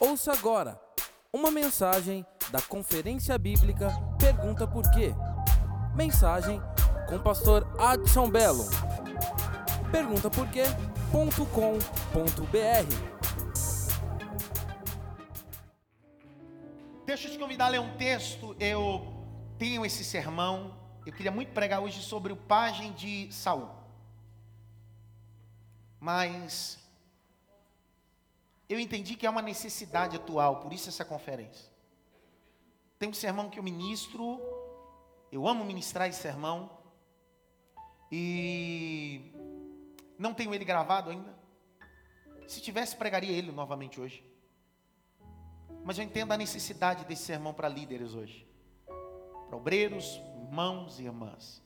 Ouça agora uma mensagem da Conferência Bíblica Pergunta Por Quê? Mensagem com o pastor Adson Belo. Pergunta por Deixa eu te convidar a ler um texto. Eu tenho esse sermão. Eu queria muito pregar hoje sobre o pajem de Saul. Mas eu entendi que é uma necessidade atual, por isso essa conferência. Tem um sermão que eu ministro, eu amo ministrar esse sermão, e não tenho ele gravado ainda. Se tivesse, pregaria ele novamente hoje. Mas eu entendo a necessidade desse sermão para líderes hoje, para obreiros, irmãos e irmãs.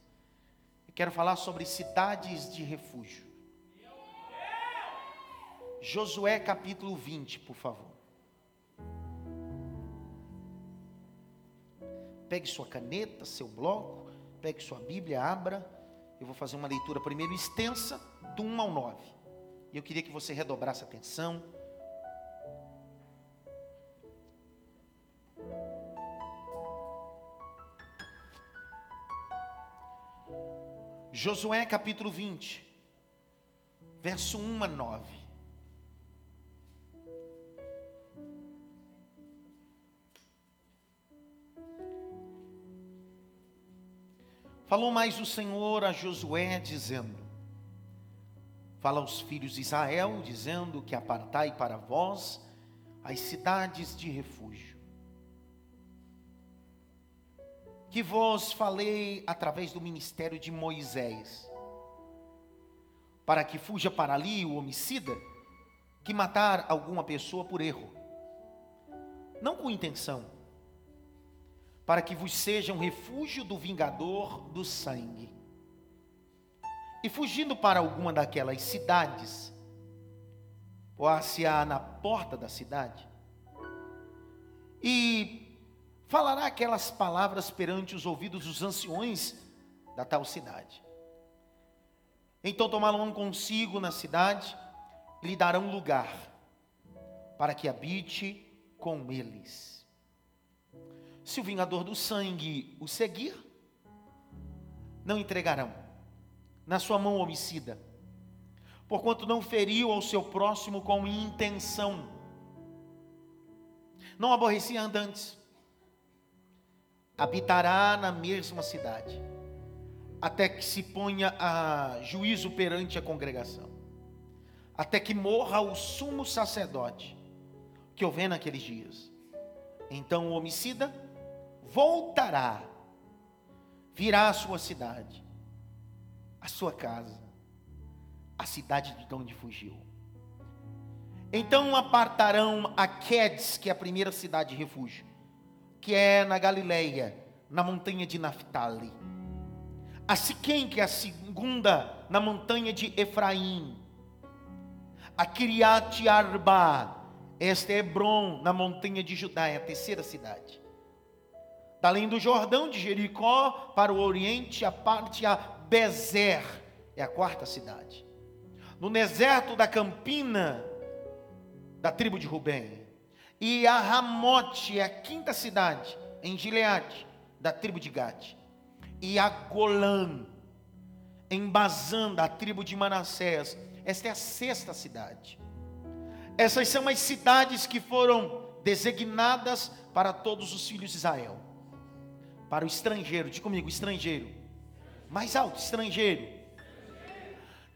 Eu quero falar sobre cidades de refúgio. Josué capítulo 20, por favor. Pegue sua caneta, seu bloco, pegue sua Bíblia, abra. Eu vou fazer uma leitura primeiro extensa, do 1 ao 9. E eu queria que você redobrasse a atenção. Josué capítulo 20, verso 1 a 9. Falou mais o Senhor a Josué, dizendo: Fala aos filhos de Israel, dizendo que apartai para vós as cidades de refúgio. Que vos falei através do ministério de Moisés, para que fuja para ali o homicida que matar alguma pessoa por erro, não com intenção para que vos seja um refúgio do vingador do sangue. E fugindo para alguma daquelas cidades, poá-se-á na porta da cidade, e falará aquelas palavras perante os ouvidos dos anciões da tal cidade. Então tomarão consigo na cidade e lhe darão lugar para que habite com eles. Se o vingador do sangue o seguir, não entregarão. Na sua mão homicida, porquanto não feriu ao seu próximo com intenção, não aborrecia andantes, habitará na mesma cidade, até que se ponha a juízo perante a congregação, até que morra o sumo sacerdote que houver naqueles dias. Então o homicida voltará, virá à sua cidade, à sua casa, a cidade de onde fugiu. Então apartarão a Quedes, que é a primeira cidade de refúgio, que é na Galileia, na montanha de Naphtali. A Siquém, que é a segunda, na montanha de Efraim. A Kiriat Arba, esta é Hebron, na montanha de Judá, é a terceira cidade da além do Jordão, de Jericó para o oriente, a parte a Bezer, é a quarta cidade. No deserto da Campina, da tribo de Rubem. E a Ramote é a quinta cidade, em Gileade, da tribo de Gade. E a Golã, em Bazã, da tribo de Manassés. Esta é a sexta cidade. Essas são as cidades que foram designadas para todos os filhos de Israel para o estrangeiro, diga comigo, estrangeiro. Mais alto, estrangeiro.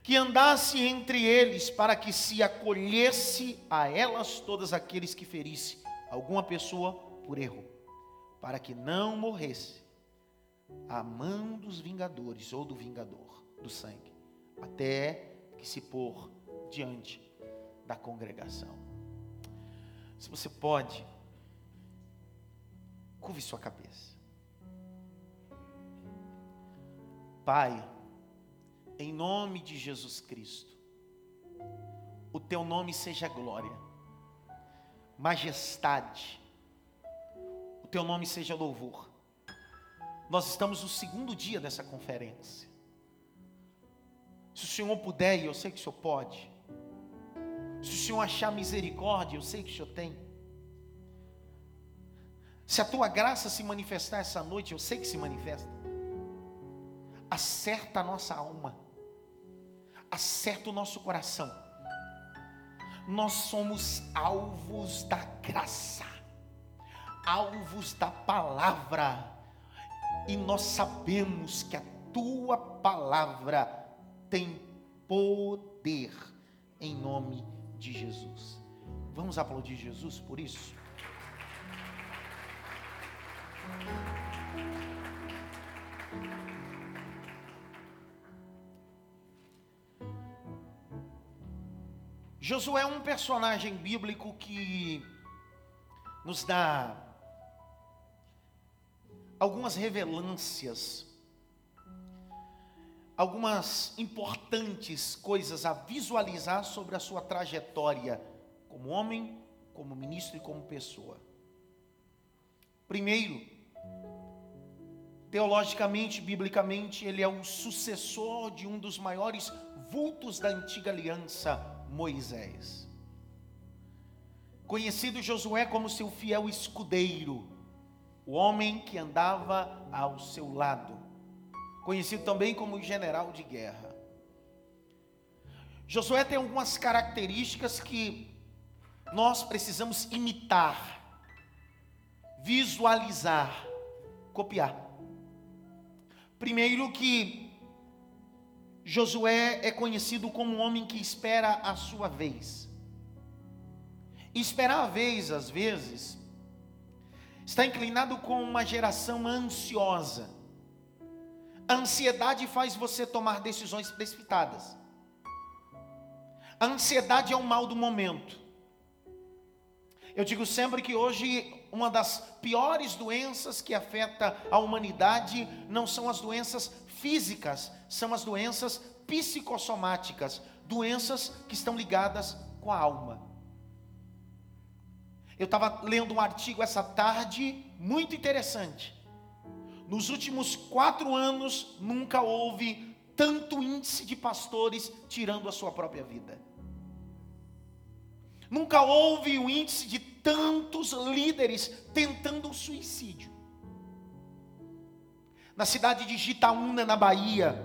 Que andasse entre eles para que se acolhesse a elas todas aqueles que ferisse alguma pessoa por erro, para que não morresse a mão dos vingadores ou do vingador do sangue, até que se pôr diante da congregação. Se você pode, curve sua cabeça. Pai, em nome de Jesus Cristo, o teu nome seja glória, majestade, o teu nome seja louvor. Nós estamos no segundo dia dessa conferência. Se o Senhor puder, e eu sei que o Senhor pode, se o Senhor achar misericórdia, eu sei que o Senhor tem, Se a tua graça se manifestar essa noite, eu sei que se manifesta. Acerta a nossa alma. Acerta o nosso coração. Nós somos alvos da graça. Alvos da palavra. E nós sabemos que a tua palavra tem poder em nome de Jesus. Vamos aplaudir Jesus por isso? Josué é um personagem bíblico que nos dá algumas revelâncias, algumas importantes coisas a visualizar sobre a sua trajetória como homem, como ministro e como pessoa. Primeiro, teologicamente, biblicamente, ele é o sucessor de um dos maiores vultos da antiga aliança, Moisés. Conhecido Josué como seu fiel escudeiro, o homem que andava ao seu lado, conhecido também como general de guerra. Josué tem algumas características que nós precisamos imitar, visualizar, copiar. Primeiro que Josué é conhecido como um homem que espera a sua vez. Esperar a vez, às vezes, está inclinado com uma geração ansiosa. A ansiedade faz você tomar decisões precipitadas. A ansiedade é o mal do momento. Eu digo sempre que hoje uma das piores doenças que afeta a humanidade não são as doenças físicas, são as doenças psicossomáticas, doenças que estão ligadas com a alma. Eu estava lendo um artigo essa tarde, muito interessante. Nos últimos quatro anos, nunca houve tanto índice de pastores tirando a sua própria vida. Nunca houve o índice de tantos líderes tentando o suicídio na cidade de Gitaúna, na Bahia,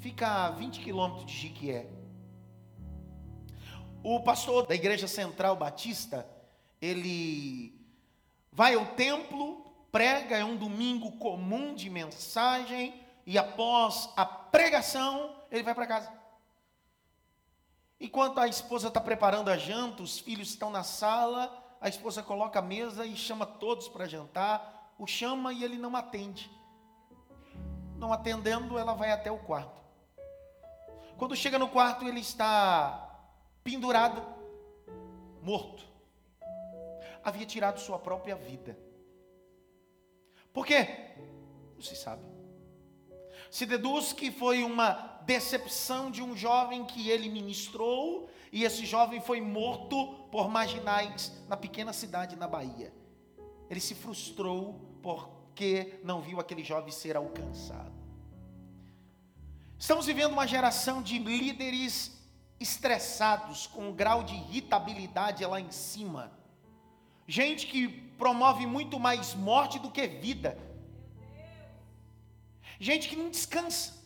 fica a 20 quilômetros de Jiquié. O pastor da Igreja Central Batista, ele vai ao templo, prega, é um domingo comum de mensagem, e após a pregação, ele vai para casa. Enquanto a esposa está preparando a janta, os filhos estão na sala, a esposa coloca a mesa e chama todos para jantar, o chama e ele não atende não atendendo, ela vai até o quarto. Quando chega no quarto, ele está pendurado, morto. Havia tirado sua própria vida. Por quê? Não se sabe. Se deduz que foi uma decepção de um jovem que ele ministrou, e esse jovem foi morto por marginais na pequena cidade na Bahia. Ele se frustrou por porque não viu aquele jovem ser alcançado. Estamos vivendo uma geração de líderes estressados, com um grau de irritabilidade lá em cima. Gente que promove muito mais morte do que vida. Gente que não descansa.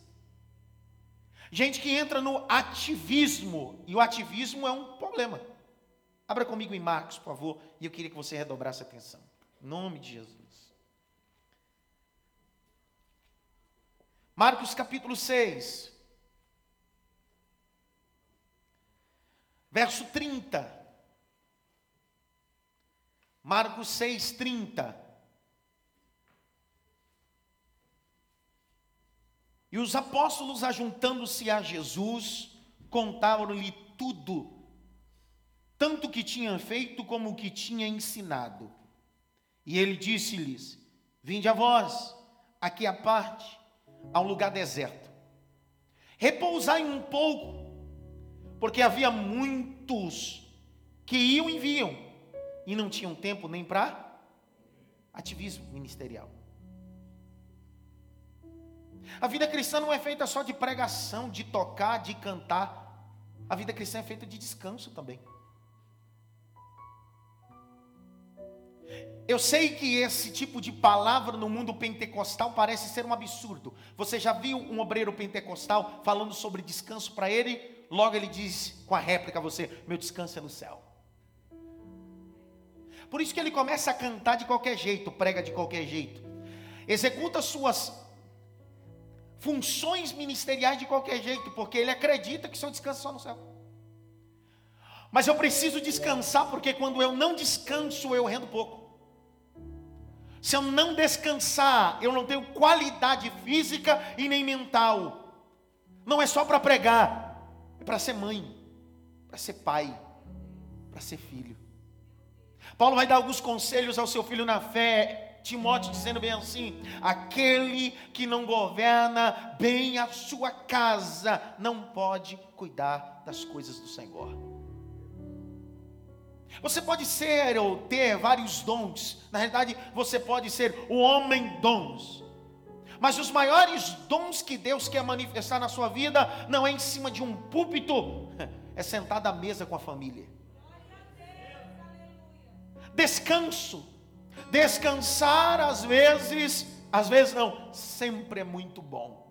Gente que entra no ativismo, e o ativismo é um problema. Abra comigo em Marcos, por favor, e eu queria que você redobrasse a atenção. Em nome de Jesus. Marcos capítulo 6, verso 30. Marcos 6, 30. E os apóstolos, ajuntando-se a Jesus, contaram-lhe tudo, tanto o que tinham feito como o que tinha ensinado. E ele disse-lhes: Vinde a vós, aqui à parte a um lugar deserto. Repousai um pouco, porque havia muitos que iam e vinham e não tinham tempo nem para ativismo ministerial. A vida cristã não é feita só de pregação, de tocar, de cantar. A vida cristã é feita de descanso também. Eu sei que esse tipo de palavra no mundo pentecostal parece ser um absurdo. Você já viu um obreiro pentecostal falando sobre descanso para ele? Logo ele diz com a réplica a você: Meu descanso é no céu. Por isso que ele começa a cantar de qualquer jeito, prega de qualquer jeito, executa suas funções ministeriais de qualquer jeito, porque ele acredita que seu descanso só no céu. Mas eu preciso descansar, porque quando eu não descanso, eu rendo pouco. Se eu não descansar, eu não tenho qualidade física e nem mental. Não é só para pregar, é para ser mãe, para ser pai, para ser filho. Paulo vai dar alguns conselhos ao seu filho na fé, Timóteo dizendo bem assim: aquele que não governa bem a sua casa não pode cuidar das coisas do Senhor. Você pode ser ou ter vários dons. Na realidade, você pode ser o homem dons. Mas os maiores dons que Deus quer manifestar na sua vida não é em cima de um púlpito, é sentado à mesa com a família. Descanso. Descansar às vezes, às vezes não, sempre é muito bom.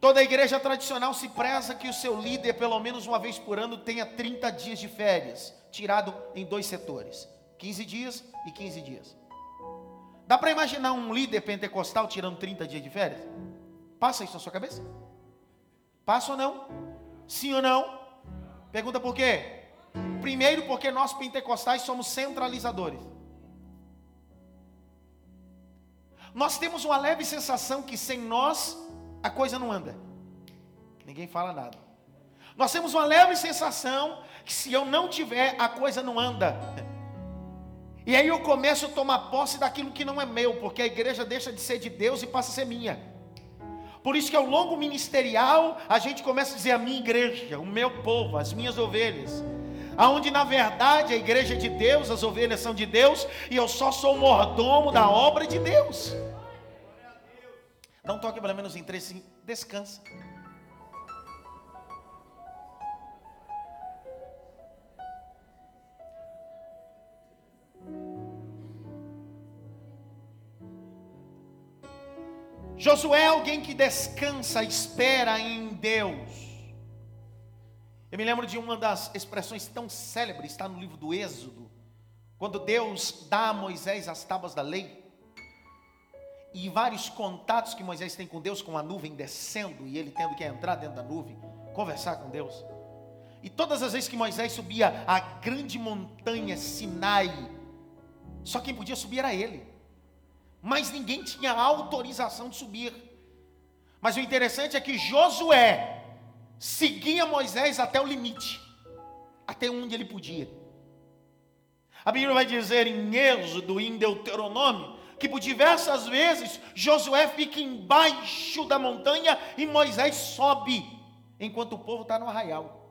Toda igreja tradicional se preza que o seu líder, pelo menos uma vez por ano, tenha 30 dias de férias tirado em dois setores: 15 dias e 15 dias. Dá para imaginar um líder pentecostal tirando 30 dias de férias? Passa isso na sua cabeça? Passa ou não? Sim ou não? Pergunta por quê? Primeiro, porque nós pentecostais somos centralizadores. Nós temos uma leve sensação que sem nós a coisa não anda. Ninguém fala nada. Nós temos uma leve sensação que se eu não tiver, a coisa não anda. E aí eu começo a tomar posse daquilo que não é meu, porque a igreja deixa de ser de Deus e passa a ser minha. Por isso que ao longo ministerial a gente começa a dizer a minha igreja, o meu povo, as minhas ovelhas. Aonde na verdade a igreja é de Deus, as ovelhas são de Deus e eu só sou mordomo da obra de Deus. Não toque pelo menos em três, descansa. Josué é alguém que descansa, espera em Deus. Eu me lembro de uma das expressões tão célebres, está no livro do Êxodo, quando Deus dá a Moisés as tábuas da lei, e vários contatos que Moisés tem com Deus, com a nuvem descendo, e ele tendo que entrar dentro da nuvem, conversar com Deus. E todas as vezes que Moisés subia a grande montanha Sinai, só quem podia subir era ele mas ninguém tinha autorização de subir. Mas o interessante é que Josué seguia Moisés até o limite, até onde ele podia. A Bíblia vai dizer em Êxodo em Deuteronômio que por diversas vezes Josué fica embaixo da montanha e Moisés sobe, enquanto o povo está no arraial.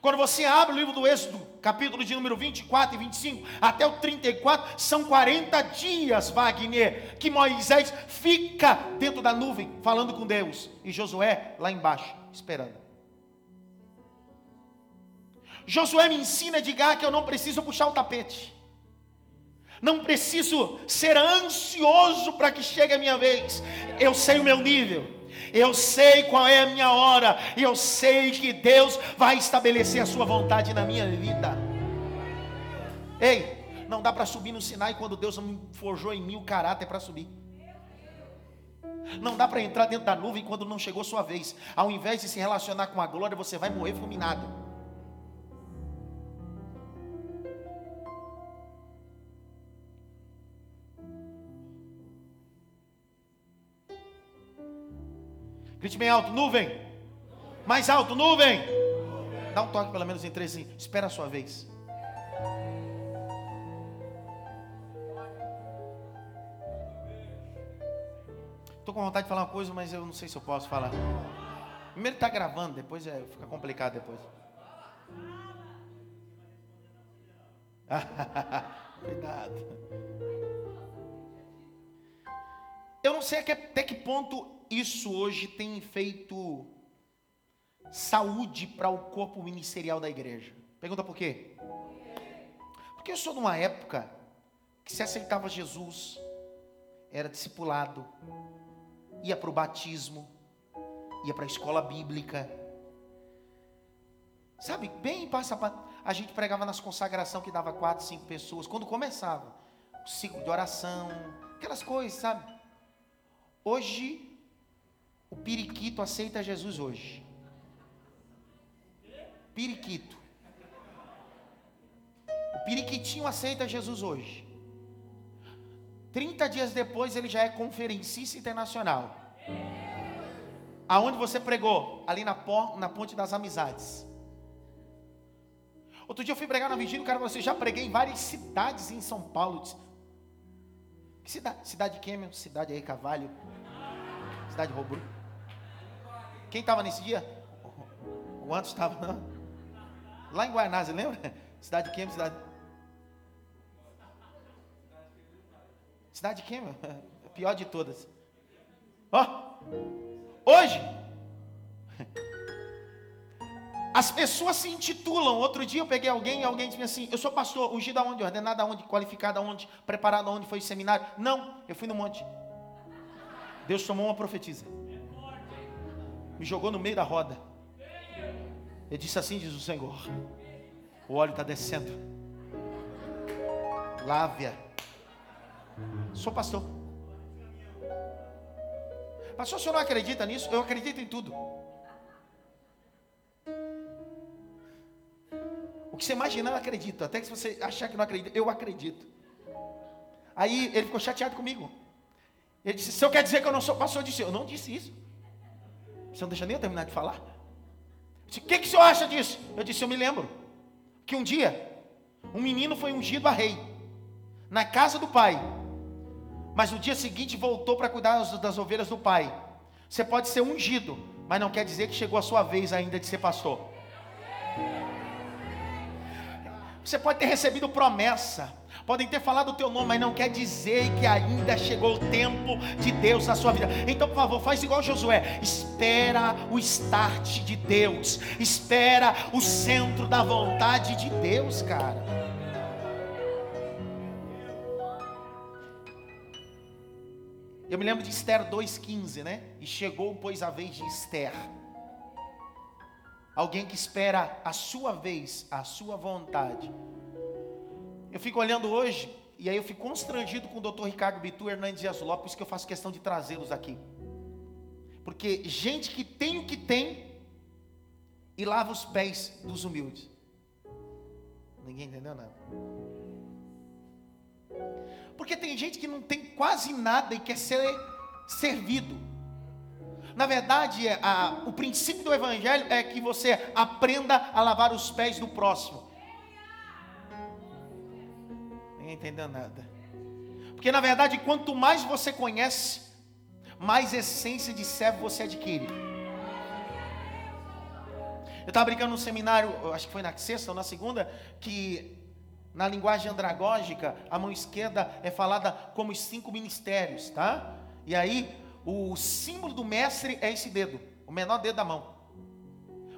Quando você abre o livro do Êxodo, capítulo de número 24 e 25, até o 34, são 40 dias, Wagner, que Moisés fica dentro da nuvem, falando com Deus, e Josué lá embaixo, esperando. Josué me ensina, diga que eu não preciso puxar o tapete. Não preciso ser ansioso para que chegue a minha vez. Eu sei o meu nível eu sei qual é a minha hora, e eu sei que Deus vai estabelecer a sua vontade na minha vida. Ei, não dá para subir no Sinai quando Deus forjou em mim o caráter para subir. Não dá para entrar dentro da nuvem quando não chegou sua vez. Ao invés de se relacionar com a glória, você vai morrer fulminado. Grite bem alto, nuvem. Mais alto, nuvem. Dá um toque pelo menos em três, assim. espera a sua vez. Estou com vontade de falar uma coisa, mas eu não sei se eu posso falar. Primeiro está gravando, depois é, fica complicado depois. Cuidado. Eu não sei até que ponto isso hoje tem feito saúde para o corpo ministerial da igreja. Pergunta por quê? Porque eu sou de uma época que se aceitava Jesus, era discipulado, ia para o batismo, ia para a escola bíblica. Sabe, bem passa a gente pregava nas consagração que dava quatro, cinco pessoas, quando começava, o ciclo de oração, aquelas coisas, sabe? Hoje, o periquito aceita Jesus hoje. Periquito. O periquitinho aceita Jesus hoje. 30 dias depois ele já é conferencista internacional. Aonde você pregou? Ali na, na Ponte das Amizades. Outro dia eu fui pregar na vigília, o cara falou assim, já preguei em várias cidades em São Paulo. Disse, que cidade? Cidade de Quêmio, cidade aí, Cavalho, cidade de Robru. Quem estava nesse dia? O Antos estava, não? Lá em Guarnazes, lembra? Cidade de Quêmio, cidade... Cidade de Quêmio, pior de todas. Ó, oh, hoje... As pessoas se intitulam. Outro dia eu peguei alguém e alguém disse assim: Eu sou pastor, ungido aonde? Ordenado aonde? Qualificado aonde? Preparado aonde? Foi seminário? Não, eu fui no monte. Deus tomou uma profetisa. Me jogou no meio da roda. Ele disse assim: Diz o Senhor: O óleo está descendo. Lávia. Sou pastor. Pastor, o senhor não acredita nisso? Eu acredito em tudo. O que você imaginar, eu acredito. Até que se você achar que não acredita, eu acredito. Aí ele ficou chateado comigo. Ele disse: Se eu quer dizer que eu não sou pastor, eu disse: Eu não disse isso. Você não deixa nem eu terminar de falar. Disse, o que, que o senhor acha disso? Eu disse: Eu me lembro que um dia um menino foi ungido a rei na casa do pai, mas no dia seguinte voltou para cuidar das ovelhas do pai. Você pode ser ungido, mas não quer dizer que chegou a sua vez ainda de ser pastor. Você pode ter recebido promessa, podem ter falado o teu nome, mas não quer dizer que ainda chegou o tempo de Deus na sua vida. Então, por favor, faz igual Josué. Espera o start de Deus. Espera o centro da vontade de Deus, cara. Eu me lembro de Esther 2,15, né? E chegou, pois, a vez de Esther. Alguém que espera a sua vez, a sua vontade. Eu fico olhando hoje, e aí eu fico constrangido com o doutor Ricardo Bitu Hernandes Dias Lopes, por isso que eu faço questão de trazê-los aqui. Porque gente que tem o que tem e lava os pés dos humildes. Ninguém entendeu nada. Porque tem gente que não tem quase nada e quer ser servido. Na verdade, é, a, o princípio do Evangelho é que você aprenda a lavar os pés do próximo. Ninguém entendeu nada. Porque na verdade, quanto mais você conhece, mais essência de servo você adquire. Eu estava brincando no seminário, acho que foi na sexta ou na segunda, que na linguagem andragógica, a mão esquerda é falada como os cinco ministérios, tá? E aí, o símbolo do mestre é esse dedo, o menor dedo da mão.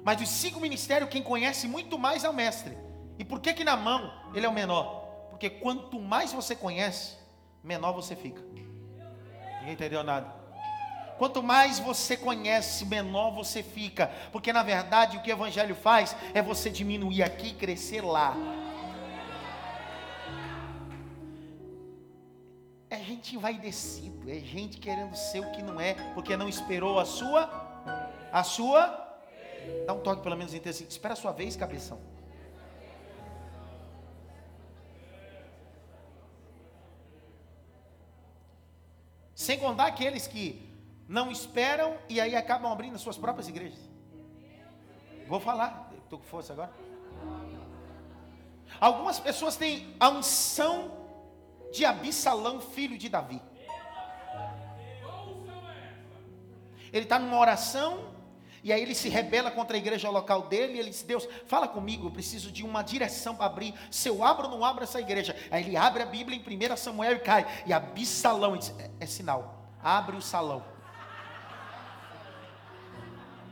Mas dos cinco ministérios, quem conhece muito mais é o mestre. E por que que na mão ele é o menor? Porque quanto mais você conhece, menor você fica. Ninguém entendeu nada. Quanto mais você conhece, menor você fica. Porque na verdade o que o Evangelho faz é você diminuir aqui e crescer lá. É gente envaidecido, é gente querendo ser o que não é, porque não esperou a sua, a sua. Dá um toque pelo menos em assim, espera a sua vez, cabeção. Sem contar aqueles que não esperam e aí acabam abrindo suas próprias igrejas. Vou falar, estou com força agora. Algumas pessoas têm a unção de Abissalão, filho de Davi. Ele está numa oração, e aí ele se rebela contra a igreja local dele, e ele diz: Deus, fala comigo, eu preciso de uma direção para abrir. Se eu abro ou não abro essa igreja? Aí ele abre a Bíblia em 1 Samuel e cai, e Abissalão, e diz, é, é sinal, abre o salão.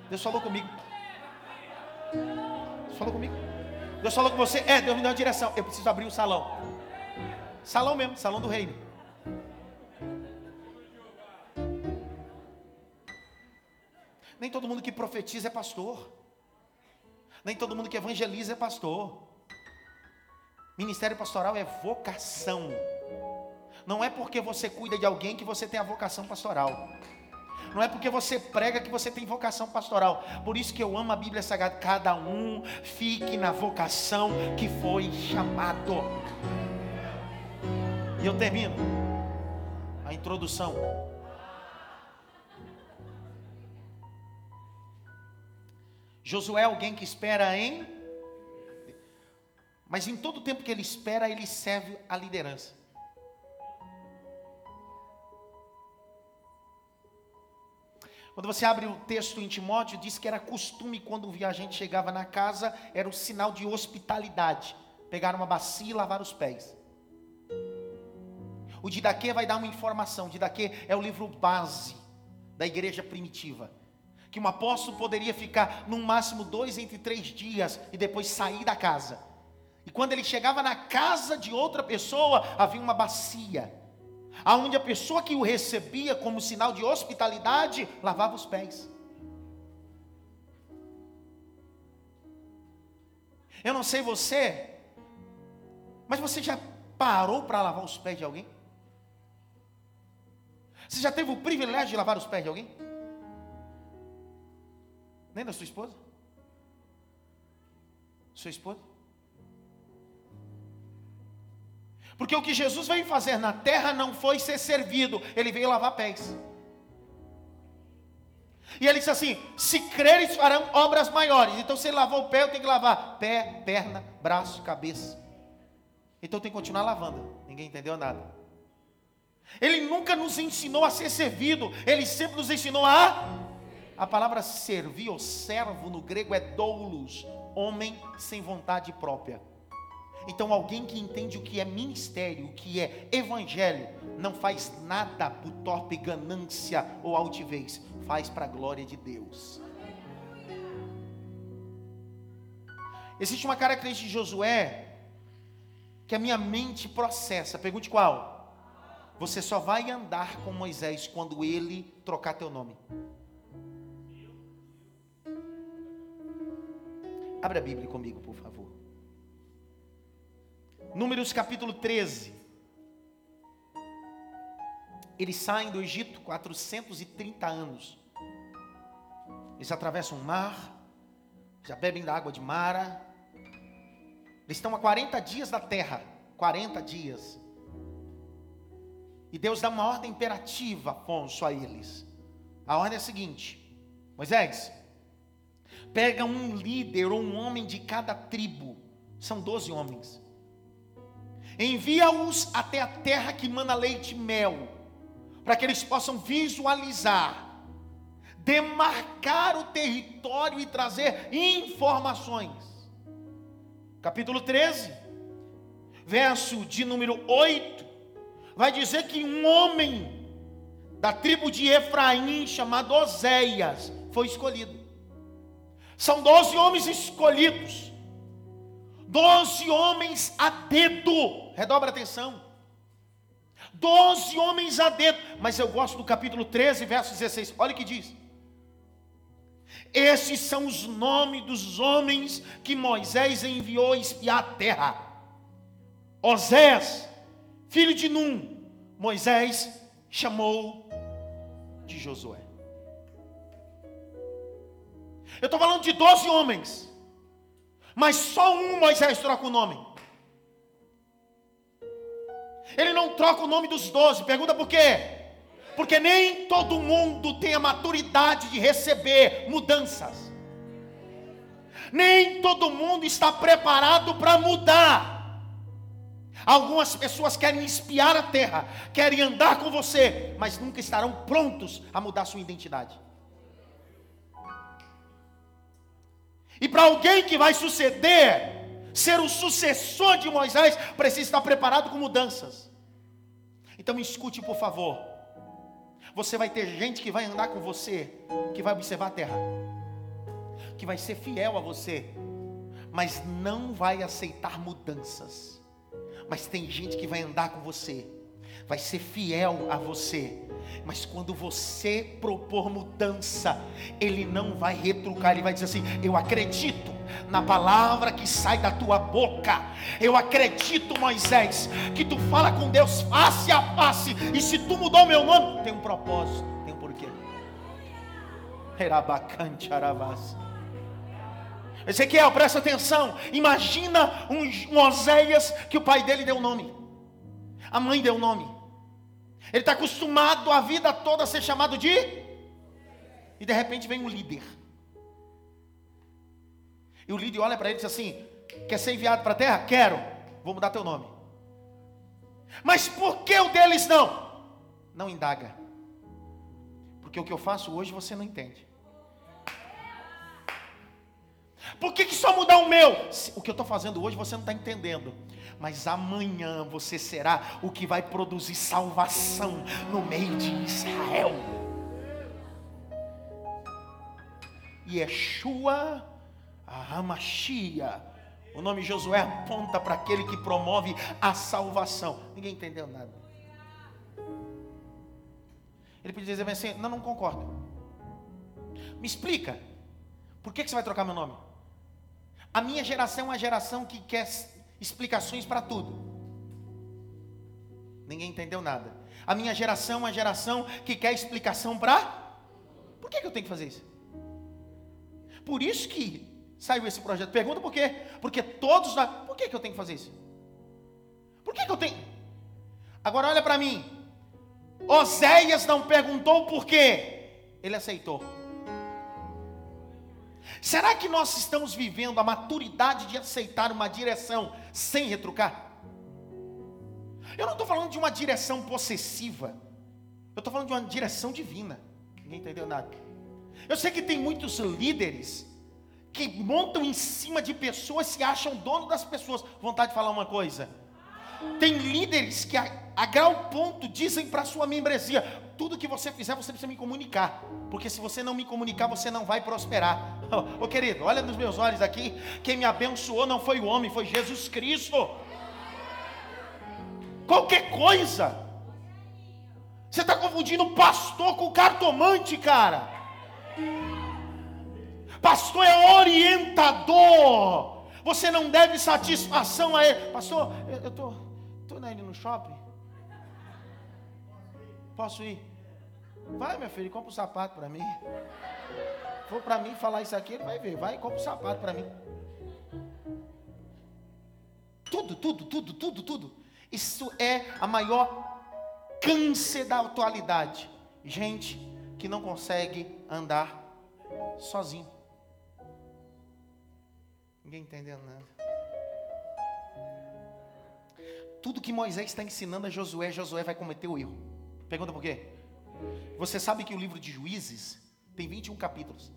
Deus falou comigo. Deus falou comigo. Deus falou com você? É, Deus me deu uma direção. Eu preciso abrir o salão. Salão mesmo, salão do reino. Nem todo mundo que profetiza é pastor. Nem todo mundo que evangeliza é pastor. Ministério pastoral é vocação. Não é porque você cuida de alguém que você tem a vocação pastoral. Não é porque você prega que você tem vocação pastoral. Por isso que eu amo a Bíblia Sagrada. Cada um fique na vocação que foi chamado. E eu termino a introdução. Josué é alguém que espera em. Mas em todo tempo que ele espera, ele serve a liderança. Quando você abre o texto em Timóteo, diz que era costume quando um viajante chegava na casa, era o um sinal de hospitalidade. Pegar uma bacia e lavar os pés. O Didaquê vai dar uma informação. O Didaquê é o livro base da igreja primitiva. Que um apóstolo poderia ficar no máximo dois entre três dias e depois sair da casa. E quando ele chegava na casa de outra pessoa, havia uma bacia aonde a pessoa que o recebia como sinal de hospitalidade lavava os pés. Eu não sei você, mas você já parou para lavar os pés de alguém? Você já teve o privilégio de lavar os pés de alguém? Nem da sua esposa? Sua esposa? Porque o que Jesus veio fazer na terra não foi ser servido, ele veio lavar pés. E ele disse assim: se creres, farão obras maiores. Então, se ele lavou o pé, eu tenho que lavar pé, perna, braço, cabeça. Então, tem que continuar lavando. Ninguém entendeu nada. Ele nunca nos ensinou a ser servido, ele sempre nos ensinou a. A palavra servir ou servo no grego é doulos, homem sem vontade própria. Então, alguém que entende o que é ministério, o que é evangelho, não faz nada por torpe ganância ou altivez, faz para a glória de Deus. Existe uma característica de Josué que a minha mente processa. Pergunte qual? Você só vai andar com Moisés quando ele trocar teu nome. Abra a Bíblia comigo, por favor. Números capítulo 13. Eles saem do Egito 430 anos. Eles atravessam o mar, já bebem da água de Mara. Eles estão a 40 dias da terra. 40 dias. E Deus dá uma ordem imperativa, Afonso, a eles. A ordem é a seguinte: Moisés, pega um líder ou um homem de cada tribo. São 12 homens envia-os até a terra que mana leite e mel, para que eles possam visualizar, demarcar o território e trazer informações. Capítulo 13, verso de número 8, vai dizer que um homem da tribo de Efraim, chamado Oséias, foi escolhido. São doze homens escolhidos Doze homens a dedo, redobra atenção. Doze homens a dedo, mas eu gosto do capítulo 13, verso 16, olha o que diz. Esses são os nomes dos homens que Moisés enviou espiar a terra. Osés, filho de Num, Moisés chamou de Josué. Eu estou falando de doze homens mas só um Moisés troca o nome. Ele não troca o nome dos doze. Pergunta por quê? Porque nem todo mundo tem a maturidade de receber mudanças. Nem todo mundo está preparado para mudar. Algumas pessoas querem espiar a terra, querem andar com você, mas nunca estarão prontos a mudar sua identidade. E para alguém que vai suceder, ser o sucessor de Moisés, precisa estar preparado com mudanças. Então escute, por favor. Você vai ter gente que vai andar com você, que vai observar a terra, que vai ser fiel a você, mas não vai aceitar mudanças. Mas tem gente que vai andar com você, vai ser fiel a você, mas quando você propor mudança, ele não vai retrucar, ele vai dizer assim: Eu acredito na palavra que sai da tua boca. Eu acredito, Moisés, que tu fala com Deus face a face, e se tu mudou meu nome, tem um propósito, tem um porquê. Erabacante aravas. Ezequiel, presta atenção. Imagina um, um Oséias que o pai dele deu nome, a mãe deu nome. Ele está acostumado a vida toda a ser chamado de. E de repente vem um líder. E o líder olha para ele e diz assim: Quer ser enviado para a terra? Quero. Vou mudar teu nome. Mas por que o deles não? Não indaga. Porque o que eu faço hoje você não entende. Por que, que só mudar o meu? O que eu estou fazendo hoje você não está entendendo. Mas amanhã você será o que vai produzir salvação no meio de Israel. Yeshua Hamashia. O nome Josué aponta para aquele que promove a salvação. Ninguém entendeu nada. Ele podia dizer assim: Não, não concordo. Me explica. Por que, que você vai trocar meu nome? A minha geração é uma geração que quer explicações para tudo. Ninguém entendeu nada. A minha geração é uma geração que quer explicação para. Por que, que eu tenho que fazer isso? Por isso que saiu esse projeto. Pergunta por quê? Porque todos nós. Por que, que eu tenho que fazer isso? Por que, que eu tenho. Agora olha para mim. Oséias não perguntou por quê. Ele aceitou. Será que nós estamos vivendo a maturidade de aceitar uma direção sem retrucar? Eu não estou falando de uma direção possessiva. Eu estou falando de uma direção divina. Ninguém entendeu nada. Eu sei que tem muitos líderes que montam em cima de pessoas, se acham dono das pessoas. Vontade de falar uma coisa. Tem líderes que a, a grau ponto dizem para sua membresia: tudo que você fizer, você precisa me comunicar. Porque se você não me comunicar, você não vai prosperar. Ô oh, querido, olha nos meus olhos aqui. Quem me abençoou não foi o homem, foi Jesus Cristo. Qualquer coisa. Você está confundindo pastor com cartomante, cara. Pastor é orientador. Você não deve satisfação a ele. Pastor, eu estou tô, tô indo no shopping. Posso ir? Vai, meu filho, compra um sapato para mim. For para mim falar isso aqui, ele vai ver. Vai compra um sapato para mim. Tudo, tudo, tudo, tudo, tudo. Isso é a maior câncer da atualidade. Gente que não consegue andar sozinho. Ninguém entendendo nada. Tudo que Moisés está ensinando a Josué, Josué vai cometer o erro. Pergunta por quê? Você sabe que o livro de Juízes tem 21 capítulos.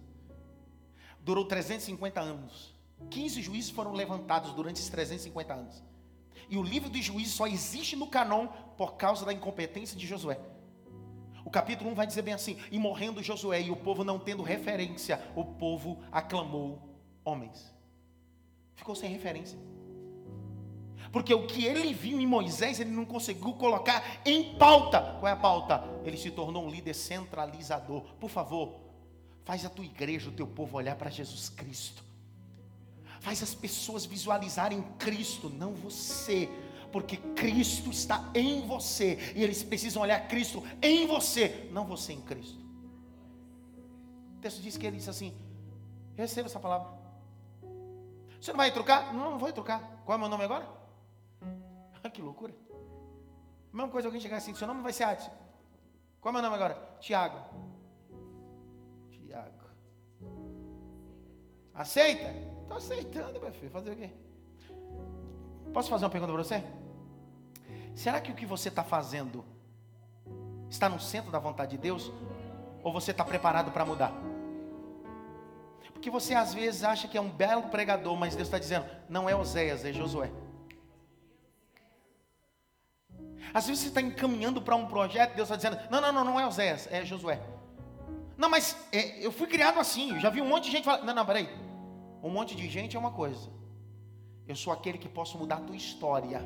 Durou 350 anos. 15 juízes foram levantados durante esses 350 anos. E o livro de Juízes só existe no canon por causa da incompetência de Josué. O capítulo 1 vai dizer bem assim: E morrendo Josué e o povo não tendo referência, o povo aclamou homens ficou sem referência. Porque o que ele viu em Moisés, ele não conseguiu colocar em pauta. Qual é a pauta? Ele se tornou um líder centralizador. Por favor, faz a tua igreja, o teu povo olhar para Jesus Cristo. Faz as pessoas visualizarem Cristo, não você. Porque Cristo está em você. E eles precisam olhar Cristo em você, não você em Cristo. O texto diz que ele disse assim: receba essa palavra. Você não vai trocar? Não, não vou trocar. Qual é o meu nome agora? que loucura. mesma coisa alguém chegar assim, seu nome vai ser Adson. Qual é meu nome agora? Tiago. Tiago. Aceita? Estou aceitando, meu filho. Fazer o quê? Posso fazer uma pergunta para você? Será que o que você está fazendo está no centro da vontade de Deus? Ou você está preparado para mudar? Porque você às vezes acha que é um belo pregador, mas Deus está dizendo, não é Oséias, é Josué. Às vezes você está encaminhando para um projeto, Deus está dizendo, não, não, não, não é Oséias, é Josué. Não, mas é, eu fui criado assim, eu já vi um monte de gente falar, não, não, peraí. Um monte de gente é uma coisa, Eu sou aquele que posso mudar a tua história.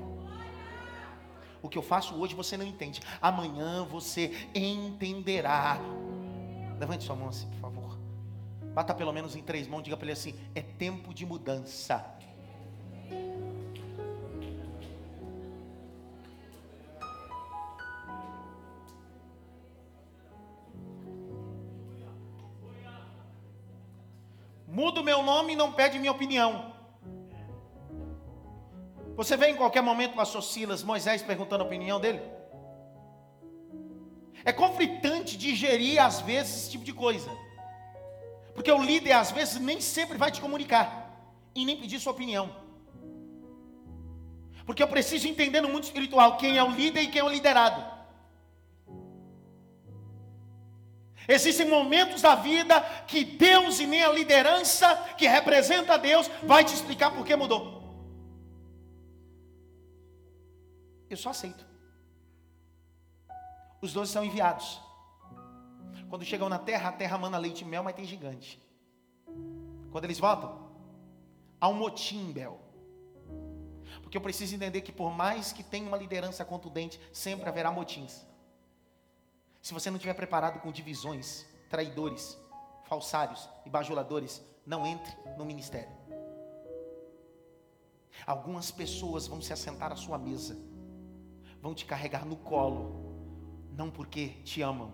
O que eu faço hoje você não entende. Amanhã você entenderá. Levante sua mão assim, por favor. Bata pelo menos em três mãos, diga para ele assim: é tempo de mudança. Muda o meu nome e não pede minha opinião. Você vê em qualquer momento, pastor Silas, Moisés perguntando a opinião dele? É conflitante digerir, às vezes, esse tipo de coisa. Porque o líder, às vezes, nem sempre vai te comunicar e nem pedir sua opinião. Porque eu preciso entender no mundo espiritual quem é o líder e quem é o liderado. Existem momentos da vida que Deus e nem a liderança que representa Deus vai te explicar por que mudou. Eu só aceito. Os dois são enviados. Quando chegam na terra, a terra manda leite e mel, mas tem gigante. Quando eles voltam, há um motim, Bel. Porque eu preciso entender que por mais que tenha uma liderança contundente, sempre haverá motins. Se você não estiver preparado com divisões, traidores, falsários e bajuladores, não entre no ministério. Algumas pessoas vão se assentar à sua mesa vão te carregar no colo, não porque te amam,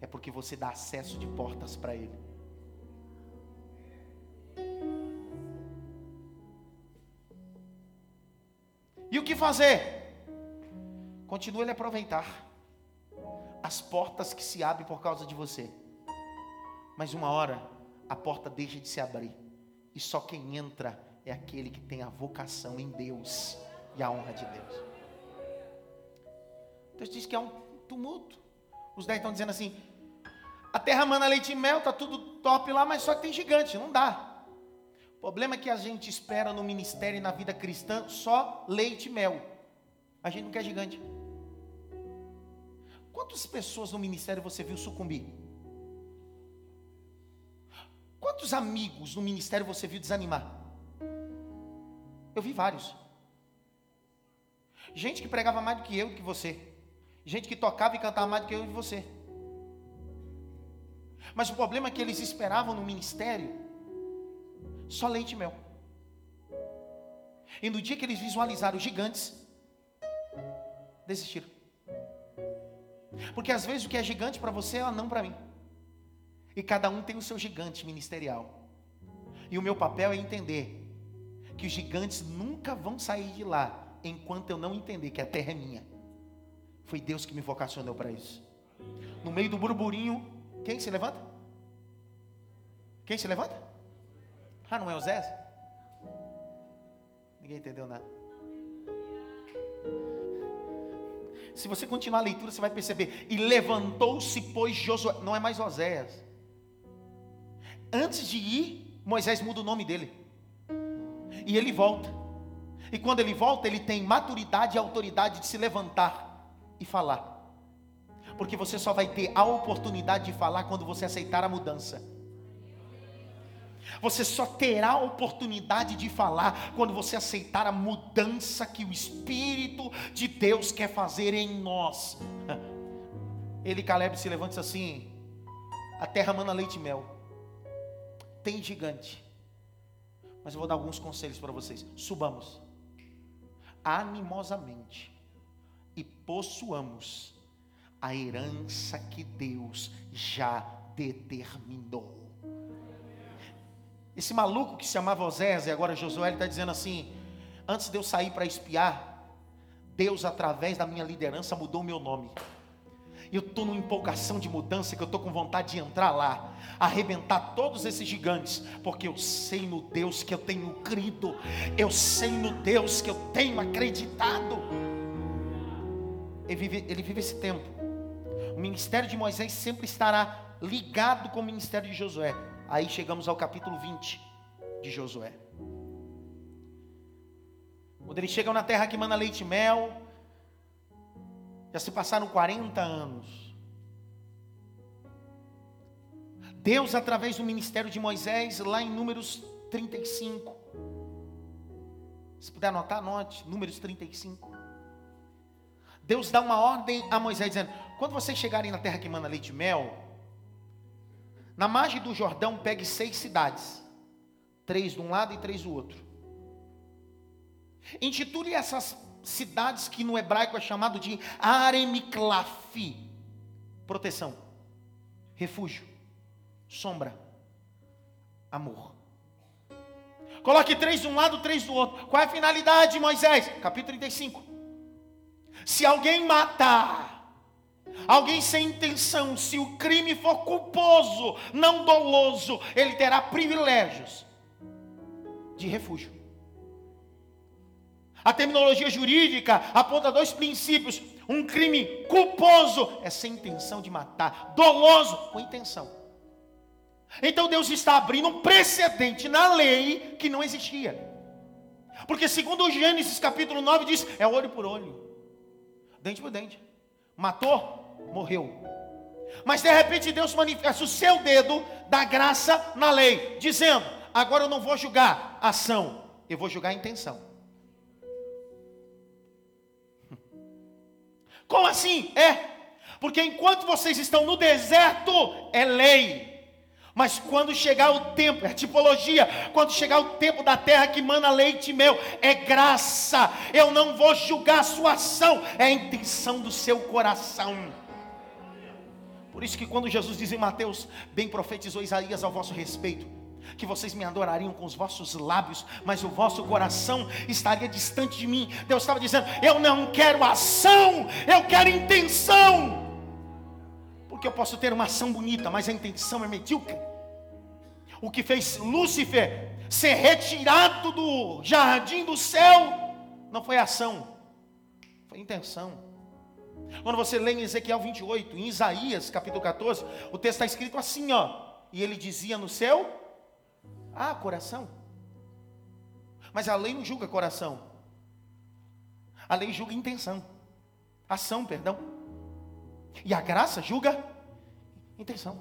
é porque você dá acesso de portas para Ele. E o que fazer? Continue a aproveitar as portas que se abrem por causa de você. Mas uma hora a porta deixa de se abrir. E só quem entra é aquele que tem a vocação em Deus e a honra de Deus. Deus diz que é um tumulto. Os dez estão dizendo assim: a terra mana leite e mel, tá tudo top lá, mas só que tem gigante, não dá. O problema é que a gente espera no ministério e na vida cristã só leite e mel. A gente não quer gigante. Quantas pessoas no ministério você viu sucumbir? Quantos amigos no ministério você viu desanimar? Eu vi vários. Gente que pregava mais do que eu, do que você. Gente que tocava e cantava mais do que eu e você. Mas o problema é que eles esperavam no ministério só leite e mel. E no dia que eles visualizaram os gigantes, desistiram. Porque às vezes o que é gigante para você é não para mim. E cada um tem o seu gigante ministerial. E o meu papel é entender que os gigantes nunca vão sair de lá enquanto eu não entender que a terra é minha. Foi Deus que me vocacionou para isso. No meio do burburinho, quem se levanta? Quem se levanta? Ah, não é o Zé? Ninguém entendeu nada. Se você continuar a leitura, você vai perceber. E levantou-se, pois Josué. Não é mais Oséias. Antes de ir, Moisés muda o nome dele. E ele volta. E quando ele volta, ele tem maturidade e autoridade de se levantar e falar. Porque você só vai ter a oportunidade de falar quando você aceitar a mudança. Você só terá a oportunidade de falar quando você aceitar a mudança que o Espírito de Deus quer fazer em nós. Ele, Caleb, se levanta assim: a terra mana leite e mel, tem gigante. Mas eu vou dar alguns conselhos para vocês. Subamos animosamente e possuamos a herança que Deus já determinou. Esse maluco que se chamava Osés e agora Josué está dizendo assim: antes de eu sair para espiar, Deus, através da minha liderança, mudou o meu nome. Eu estou numa empolgação de mudança que eu estou com vontade de entrar lá, arrebentar todos esses gigantes, porque eu sei no Deus que eu tenho crido, eu sei no Deus que eu tenho acreditado ele vive, ele vive esse tempo. O ministério de Moisés sempre estará ligado com o ministério de Josué. Aí chegamos ao capítulo 20 de Josué. Quando eles chegam na terra que manda leite e mel, já se passaram 40 anos. Deus, através do ministério de Moisés, lá em Números 35, Se puder anotar, anote. Números 35. Deus dá uma ordem a Moisés dizendo: quando vocês chegarem na terra que manda leite e mel, na margem do Jordão, pegue seis cidades, três de um lado e três do outro. Intitule essas cidades que no hebraico é chamado de Aremiklafi, proteção, refúgio, sombra, amor. Coloque três de um lado, três do outro. Qual é a finalidade, Moisés? Capítulo 35. Se alguém matar, alguém sem intenção, se o crime for culposo, não doloso, ele terá privilégios de refúgio. A terminologia jurídica aponta dois princípios: um crime culposo é sem intenção de matar, doloso com intenção. Então Deus está abrindo um precedente na lei que não existia. Porque segundo Gênesis capítulo 9 diz, é olho por olho, dente por dente. Matou, morreu. Mas de repente Deus manifesta o seu dedo da graça na lei, dizendo: agora eu não vou julgar ação, eu vou julgar intenção. Como assim? É, porque enquanto vocês estão no deserto, é lei. Mas quando chegar o tempo, é tipologia, quando chegar o tempo da terra que mana leite meu, é graça. Eu não vou julgar a sua ação, é a intenção do seu coração. Por isso que quando Jesus diz em Mateus, bem profetizou Isaías ao vosso respeito, que vocês me adorariam com os vossos lábios, mas o vosso coração estaria distante de mim. Deus estava dizendo: Eu não quero ação, eu quero intenção. Porque eu posso ter uma ação bonita, mas a intenção é medíocre. O que fez Lúcifer ser retirado do jardim do céu não foi ação, foi intenção. Quando você lê em Ezequiel 28, em Isaías capítulo 14, o texto está escrito assim, ó. E ele dizia no céu, ah, coração. Mas a lei não julga coração. A lei julga intenção. Ação, perdão. E a graça julga intenção.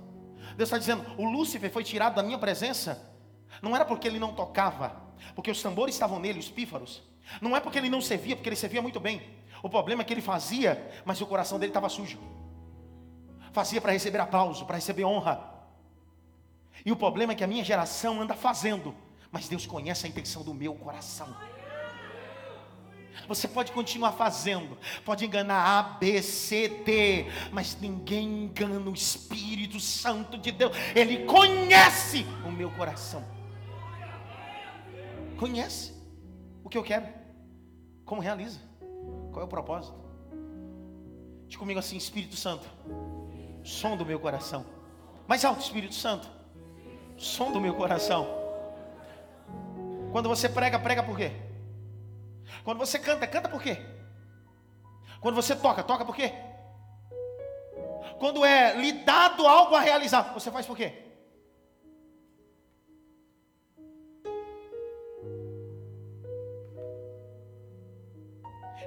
Deus está dizendo: o Lúcifer foi tirado da minha presença. Não era porque ele não tocava, porque os tambores estavam nele, os pífaros. Não é porque ele não servia, porque ele servia muito bem. O problema é que ele fazia, mas o coração dele estava sujo. Fazia para receber aplauso, para receber honra. E o problema é que a minha geração anda fazendo, mas Deus conhece a intenção do meu coração. Você pode continuar fazendo, pode enganar A, B, C, D, mas ninguém engana o Espírito Santo de Deus. Ele conhece o meu coração. Conhece o que eu quero, como realiza, qual é o propósito. Diz comigo assim, Espírito Santo, som do meu coração. Mais alto, Espírito Santo, som do meu coração. Quando você prega, prega por quê? Quando você canta, canta por quê? Quando você toca, toca por quê? Quando é lhe dado algo a realizar, você faz por quê?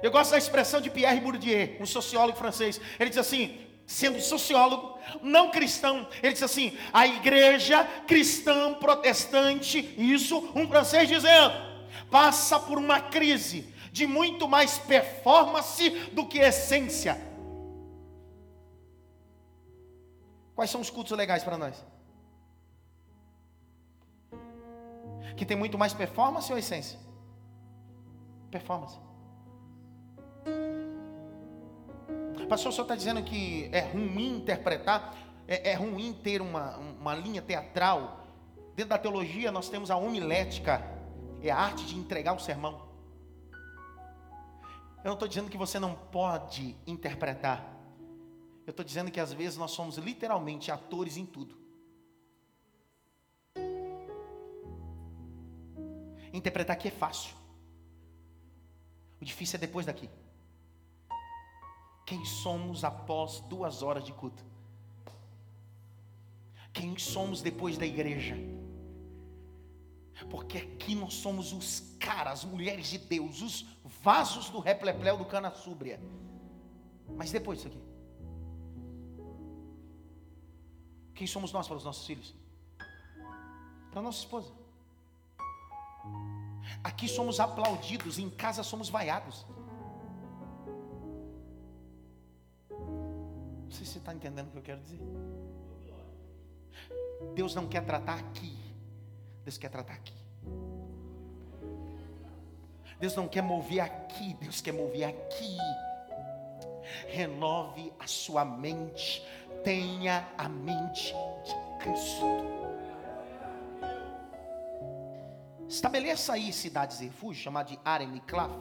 Eu gosto da expressão de Pierre Bourdieu, um sociólogo francês. Ele diz assim: sendo sociólogo, não cristão, ele diz assim: a igreja cristã protestante, isso, um francês dizendo, passa por uma crise de muito mais performance do que essência. Quais são os cultos legais para nós? Que tem muito mais performance ou essência? Performance. Pastor, senhor está dizendo que é ruim interpretar, é, é ruim ter uma, uma linha teatral. Dentro da teologia nós temos a homilética é a arte de entregar o sermão. Eu não estou dizendo que você não pode interpretar. Eu estou dizendo que às vezes nós somos literalmente atores em tudo. Interpretar aqui é fácil. O difícil é depois daqui. Quem somos após duas horas de culto? Quem somos depois da igreja? Porque aqui nós somos os caras, as mulheres de Deus, os vasos do replepleu do cana súbria. Mas depois disso aqui. Quem somos nós para os nossos filhos? Para a nossa esposa. Aqui somos aplaudidos, em casa somos vaiados. Se você está entendendo o que eu quero dizer. Deus não quer tratar aqui, Deus quer tratar aqui. Deus não quer mover aqui, Deus quer mover aqui. Renove a sua mente, tenha a mente de Cristo. Estabeleça aí cidades de refúgio, chamadas de Arem e Claf.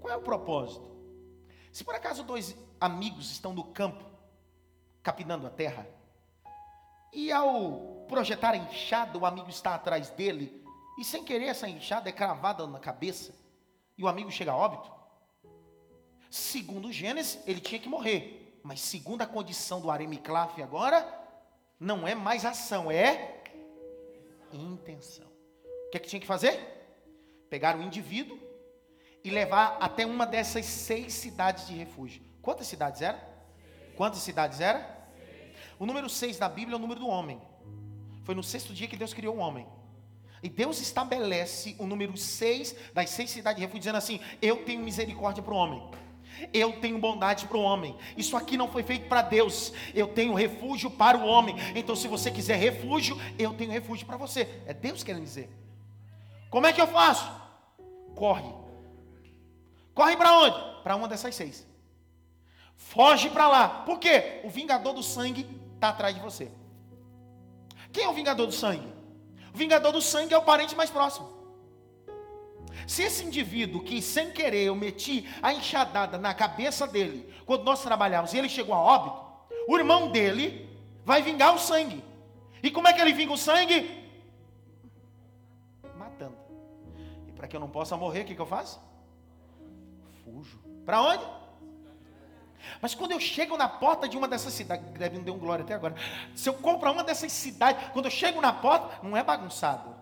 Qual é o propósito? Se por acaso dois amigos estão no campo, capinando a terra, e ao projetar a enxada, o amigo está atrás dele, e sem querer essa enxada é cravada na cabeça, e o amigo chega a óbito. Segundo Gênesis, ele tinha que morrer. Mas segundo a condição do Aremiclaf agora, não é mais ação, é intenção. O que é que tinha que fazer? Pegar o indivíduo e levar até uma dessas seis cidades de refúgio. Quantas cidades eram? Quantas cidades eram? O número seis da Bíblia é o número do homem. Foi no sexto dia que Deus criou o homem. E Deus estabelece o número 6 das seis cidades de refúgio, dizendo assim: Eu tenho misericórdia para o homem. Eu tenho bondade para o homem. Isso aqui não foi feito para Deus. Eu tenho refúgio para o homem. Então, se você quiser refúgio, eu tenho refúgio para você. É Deus querendo dizer. Como é que eu faço? Corre. Corre para onde? Para uma dessas seis. Foge para lá. Por quê? O vingador do sangue está atrás de você. Quem é o vingador do sangue? O vingador do sangue é o parente mais próximo. Se esse indivíduo que sem querer eu meti a enxadada na cabeça dele, quando nós trabalhávamos, e ele chegou a óbito, o irmão dele vai vingar o sangue. E como é que ele vinga o sangue? Matando. E para que eu não possa morrer, o que, que eu faço? Fujo. Para onde? Mas quando eu chego na porta de uma dessas cidades, deve não deu um glória até agora. Se eu compro uma dessas cidades, quando eu chego na porta, não é bagunçado.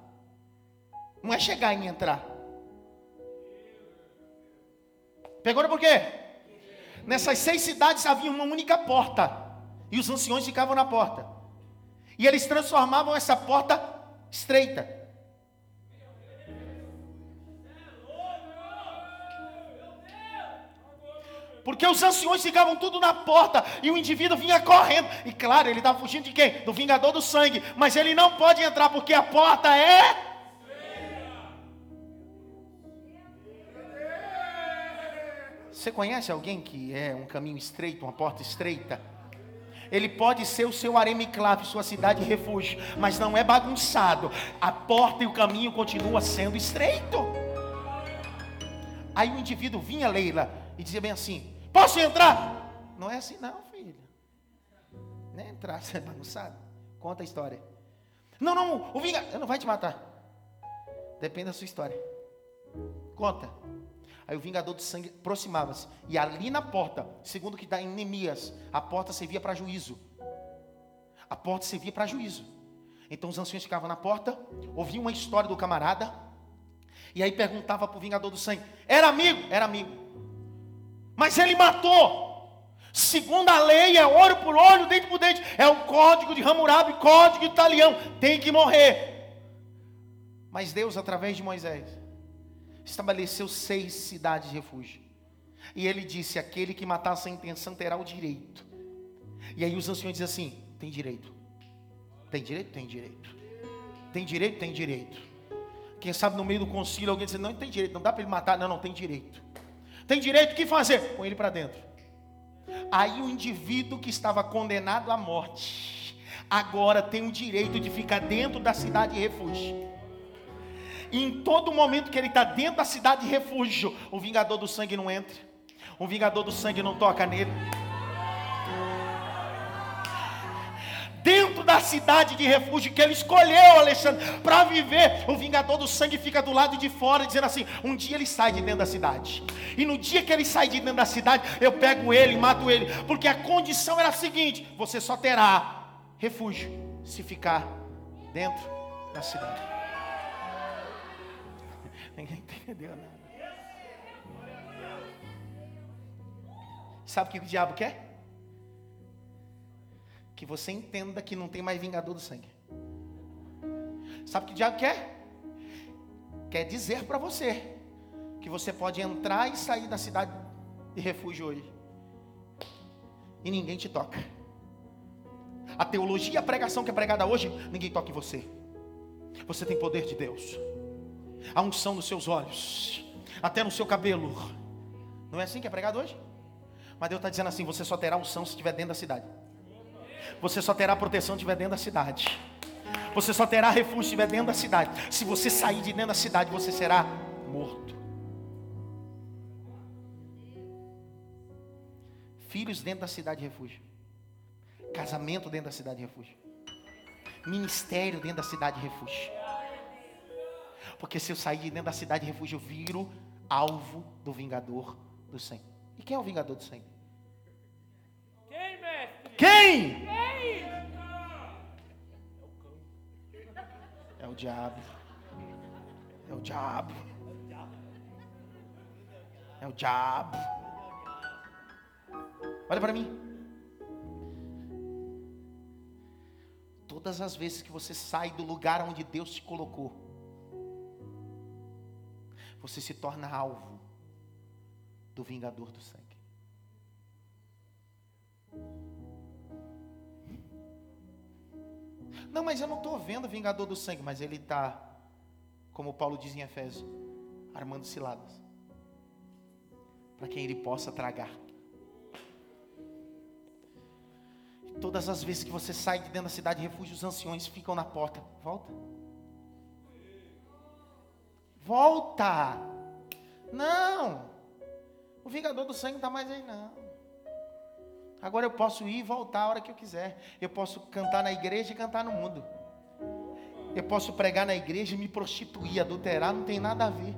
Não é chegar e entrar. Pegou por quê? Nessas seis cidades havia uma única porta. E os anciões ficavam na porta. E eles transformavam essa porta estreita. Porque os anciões ficavam tudo na porta e o indivíduo vinha correndo. E claro, ele estava fugindo de quem? Do vingador do sangue. Mas ele não pode entrar porque a porta é. Você conhece alguém que é um caminho estreito, uma porta estreita? Ele pode ser o seu aremiclave, sua cidade de refúgio, mas não é bagunçado. A porta e o caminho continuam sendo estreito. Aí o indivíduo vinha, Leila, e dizia bem assim: Posso entrar? Não é assim, não, filha. Nem entrar, você é bagunçado. Conta a história. Não, não, o vingador não vai te matar. Depende da sua história. Conta. Aí o vingador do sangue aproximava-se. E ali na porta, segundo o que dá em Neemias, a porta servia para juízo. A porta servia para juízo. Então os anciões ficavam na porta, ouviam uma história do camarada, e aí perguntava para o vingador do sangue: era amigo? Era amigo. Mas ele matou. Segundo a lei, é olho por olho, dente por dente. É o código de Hammurabi, código italiano. Tem que morrer. Mas Deus, através de Moisés, estabeleceu seis cidades de refúgio. E ele disse: aquele que matar sem intenção terá o direito. E aí os anciões dizem assim: tem direito. Tem direito? Tem direito. Tem direito? Tem direito. Quem sabe no meio do concílio alguém diz: não, tem direito, não dá para ele matar. Não, não, tem direito. Tem direito o que fazer? Põe ele para dentro. Aí o indivíduo que estava condenado à morte, agora tem o direito de ficar dentro da cidade de refúgio. E em todo momento que ele está dentro da cidade de refúgio, o vingador do sangue não entra, o vingador do sangue não toca nele. Dentro da cidade de refúgio que ele escolheu, Alexandre, para viver. O vingador do sangue fica do lado de fora, dizendo assim: um dia ele sai de dentro da cidade, e no dia que ele sai de dentro da cidade, eu pego ele e mato ele, porque a condição era a seguinte: você só terá refúgio se ficar dentro da cidade. Ninguém entendeu nada. Sabe o que o diabo quer? Que você entenda que não tem mais vingador do sangue. Sabe o que o diabo quer? quer dizer para você que você pode entrar e sair da cidade de refúgio hoje. E ninguém te toca. A teologia, a pregação que é pregada hoje, ninguém toca em você. Você tem poder de Deus. A unção nos seus olhos, até no seu cabelo. Não é assim que é pregado hoje? Mas Deus está dizendo assim: você só terá unção se estiver dentro da cidade. Você só terá proteção se estiver dentro da cidade. Você só terá refúgio se estiver dentro da cidade. Se você sair de dentro da cidade, você será morto. Filhos dentro da cidade de refúgio. Casamento dentro da cidade de refúgio. Ministério dentro da cidade de refúgio. Porque se eu sair de dentro da cidade de refúgio, eu viro alvo do vingador do sangue. E quem é o vingador do sangue? Quem? É o diabo. É o diabo. É o diabo. Olha para mim. Todas as vezes que você sai do lugar onde Deus te colocou, você se torna alvo do vingador do sangue. Não, mas eu não estou vendo o vingador do sangue, mas ele está, como Paulo diz em Efésios, armando ciladas para quem ele possa tragar. E todas as vezes que você sai de dentro da cidade de refúgio, os anciões ficam na porta. Volta. Volta. Não. O vingador do sangue não está mais aí, não. Agora eu posso ir e voltar a hora que eu quiser. Eu posso cantar na igreja e cantar no mundo. Eu posso pregar na igreja e me prostituir, adulterar, não tem nada a ver.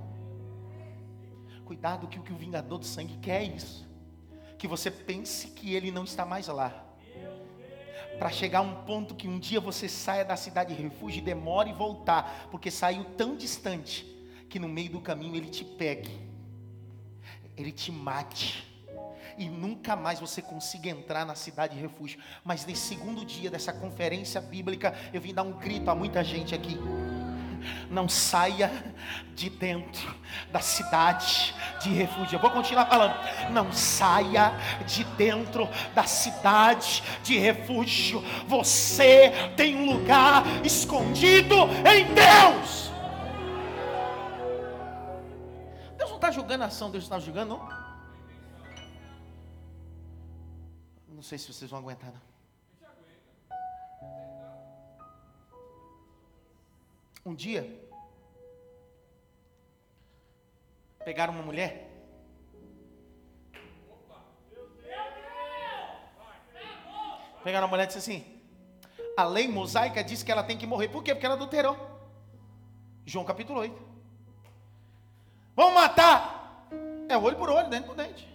Cuidado que o que o vingador do sangue quer é isso. Que você pense que ele não está mais lá. Para chegar a um ponto que um dia você saia da cidade de refúgio e demore voltar, porque saiu tão distante que no meio do caminho ele te pegue, ele te mate e nunca mais você consiga entrar na cidade de refúgio. Mas nesse segundo dia dessa conferência bíblica, eu vim dar um grito a muita gente aqui. Não saia de dentro da cidade de refúgio. Eu vou continuar falando. Não saia de dentro da cidade de refúgio. Você tem um lugar escondido em Deus. Deus não está julgando a ação, Deus está julgando, não? Sei se vocês vão aguentar, não. Um dia, pegaram uma mulher. Pegaram uma mulher e disse assim: a lei mosaica diz que ela tem que morrer. Por quê? Porque ela adulterou. João capítulo 8. Vamos matar. É olho por olho, dente por dente.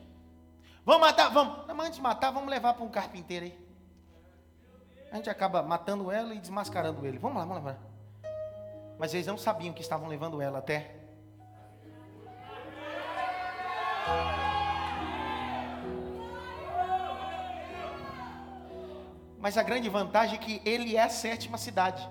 Vamos matar, vamos. Não, mas antes de matar, vamos levar para um carpinteiro aí. A gente acaba matando ela e desmascarando ele. Vamos lá, vamos lá. Mas eles não sabiam que estavam levando ela até. Mas a grande vantagem é que ele é a sétima cidade.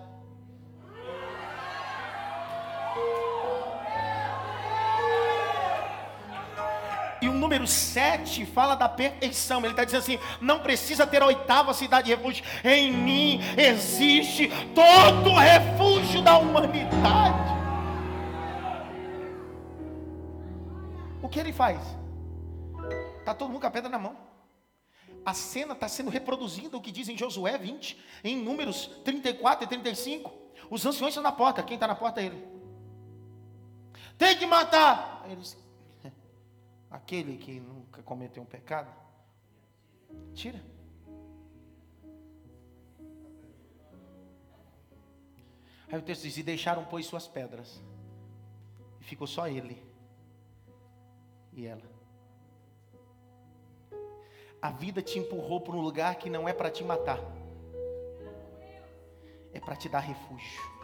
Número 7 fala da perfeição. Ele está dizendo assim: não precisa ter a oitava cidade de refúgio. Em mim existe todo o refúgio da humanidade. O que ele faz? Está todo mundo com a pedra na mão. A cena está sendo reproduzida, o que diz em Josué 20, em números 34 e 35. Os anciões estão na porta. Quem está na porta é ele. Tem que matar. Eles, aquele que nunca cometeu um pecado, tira. Aí o texto diz: E deixaram, pois, suas pedras. E ficou só ele e ela. A vida te empurrou para um lugar que não é para te matar, é para te dar refúgio.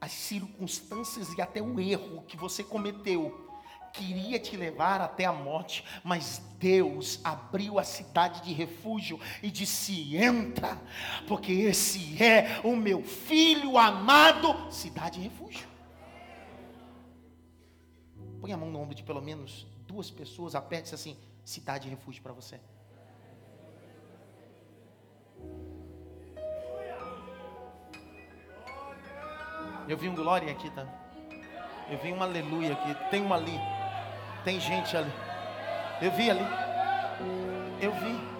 As circunstâncias e até o erro que você cometeu queria te levar até a morte, mas Deus abriu a cidade de refúgio e disse: entra, porque esse é o meu filho amado, cidade de refúgio. Põe a mão no ombro de pelo menos duas pessoas, aperte assim: cidade de refúgio para você. Eu vi um glória aqui, tá? Eu vi um aleluia aqui. Tem uma ali. Tem gente ali. Eu vi ali. Eu vi.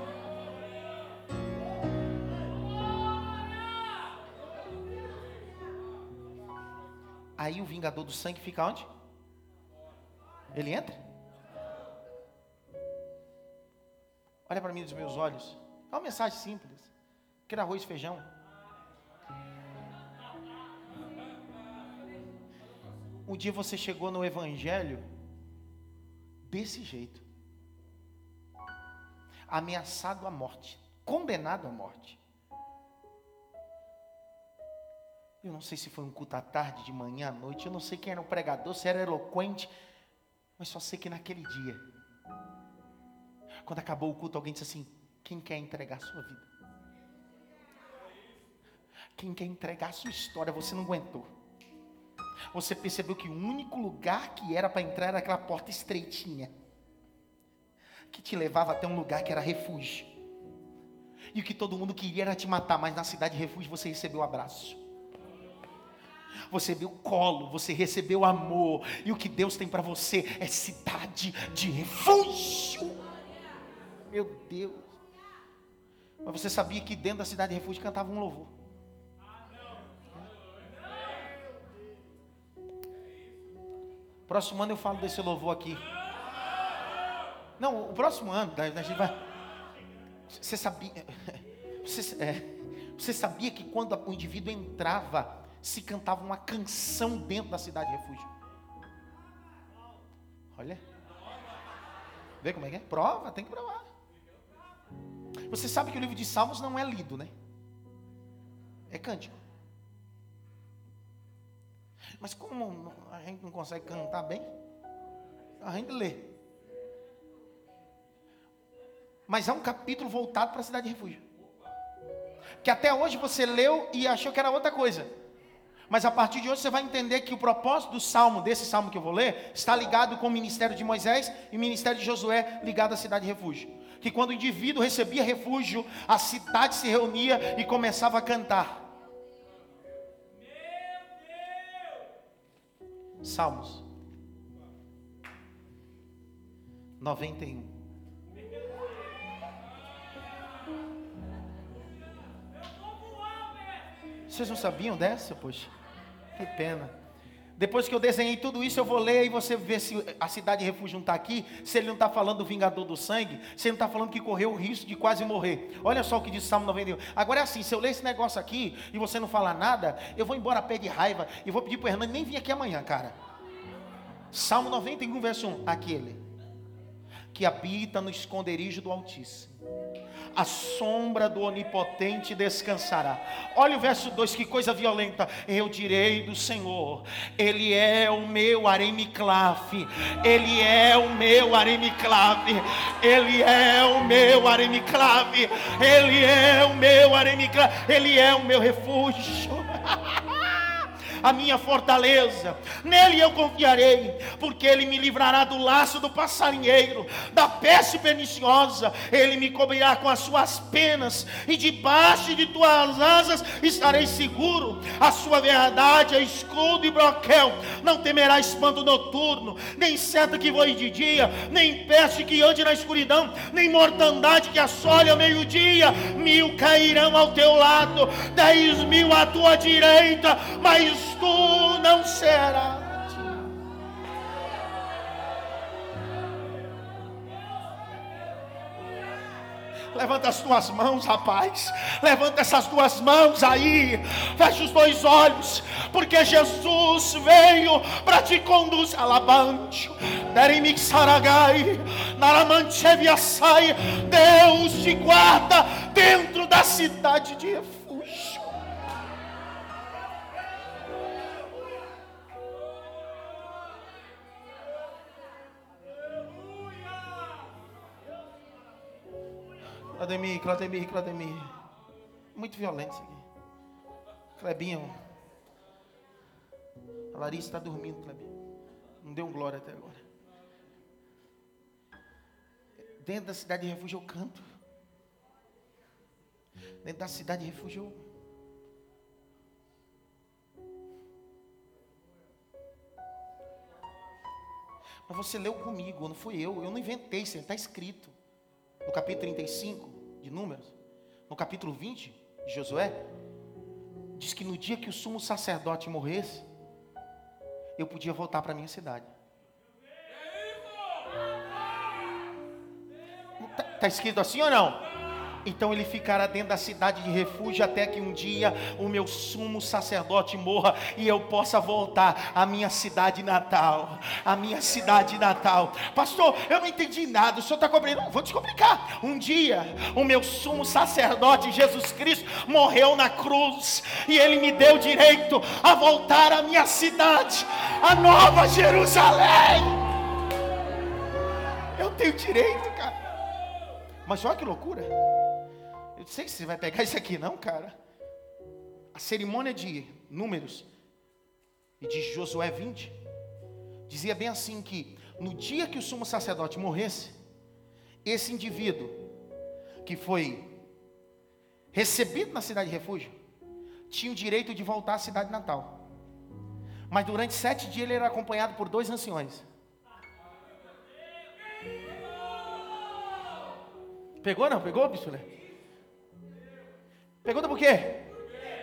Aí o vingador do sangue fica onde? Ele entra? Olha para mim dos meus olhos. É uma mensagem simples. Quer arroz e feijão? Um dia você chegou no Evangelho desse jeito, ameaçado à morte, condenado à morte. Eu não sei se foi um culto à tarde, de manhã, à noite, eu não sei quem era o pregador, se era eloquente, mas só sei que naquele dia, quando acabou o culto, alguém disse assim: Quem quer entregar a sua vida? Quem quer entregar a sua história, você não aguentou você percebeu que o único lugar que era para entrar era aquela porta estreitinha, que te levava até um lugar que era refúgio. E o que todo mundo queria era te matar, mas na cidade de refúgio você recebeu o abraço. Você recebeu colo, você recebeu amor. E o que Deus tem para você é cidade de refúgio. Meu Deus. Mas você sabia que dentro da cidade de refúgio cantava um louvor. Próximo ano eu falo desse louvor aqui. Não, o próximo ano, a gente vai. Você sabia. Você, é, você sabia que quando o indivíduo entrava, se cantava uma canção dentro da cidade de refúgio? Olha. Vê como é que é? Prova, tem que provar. Você sabe que o livro de Salmos não é lido, né? É cântico. Mas como a gente não consegue cantar bem, a gente lê. Mas é um capítulo voltado para a cidade de refúgio. Que até hoje você leu e achou que era outra coisa. Mas a partir de hoje você vai entender que o propósito do salmo, desse salmo que eu vou ler, está ligado com o ministério de Moisés e o ministério de Josué ligado à cidade de refúgio. Que quando o indivíduo recebia refúgio, a cidade se reunia e começava a cantar. Salmos 91. Vocês não sabiam dessa? Poxa, que pena. Depois que eu desenhei tudo isso, eu vou ler e você vê se a cidade de refúgio não está aqui, se ele não está falando do vingador do sangue, se ele não está falando que correu o risco de quase morrer. Olha só o que diz Salmo 91. Agora é assim: se eu ler esse negócio aqui e você não falar nada, eu vou embora a pé de raiva e vou pedir para o Hernani nem vir aqui amanhã, cara. Salmo 91, verso 1: Aquele que habita no esconderijo do Altíssimo a sombra do Onipotente descansará. Olha o verso 2, que coisa violenta. Eu direi do Senhor, Ele é o meu aremiclave, Ele é o meu aremiclave, Ele é o meu aremiclave, Ele é o meu aremiclave, Ele é o meu refúgio. a minha fortaleza. Nele eu confiarei, porque ele me livrará do laço do passarinheiro, da peste perniciosa. Ele me cobrirá com as suas penas, e debaixo de tuas asas estarei seguro. A sua verdade é escudo e broquel. Não temerá espanto noturno, nem seta que voe de dia, nem peste que ande na escuridão, nem mortandade que assole ao meio-dia. Mil cairão ao teu lado, dez mil à tua direita, mas tu não serás. Levanta as tuas mãos, rapaz. Levanta essas duas mãos aí. Fecha os dois olhos. Porque Jesus veio para te conduzir. Alabante. Derimixaragai. Naramancheviasai. Deus te guarda dentro da cidade de Efraim. Claudemir, Claudemir, Claudemir. Muito violento isso aqui. Clebinho. A Larissa está dormindo, Clebinho. Não deu um glória até agora. Dentro da cidade de refúgio eu canto. Dentro da cidade de refúgio eu Mas você leu comigo, não fui eu. Eu não inventei está escrito. No capítulo 35 de Números, no capítulo 20 de Josué, diz que no dia que o sumo sacerdote morresse, eu podia voltar para a minha cidade. Está tá escrito assim ou não? Então ele ficará dentro da cidade de refúgio até que um dia o meu sumo sacerdote morra e eu possa voltar à minha cidade natal. À minha cidade natal. Pastor, eu não entendi nada. O senhor está compreendendo? Vou te explicar. Um dia o meu sumo sacerdote Jesus Cristo morreu na cruz e ele me deu direito a voltar à minha cidade, a Nova Jerusalém. Eu tenho direito, cara. Mas olha que loucura. Eu sei que você vai pegar isso aqui, não, cara. A cerimônia de Números e de Josué 20 dizia bem assim que no dia que o sumo sacerdote morresse, esse indivíduo que foi recebido na cidade de refúgio tinha o direito de voltar à cidade natal. Mas durante sete dias ele era acompanhado por dois anciões. Pegou não? Pegou, bispo? Pergunta por quê?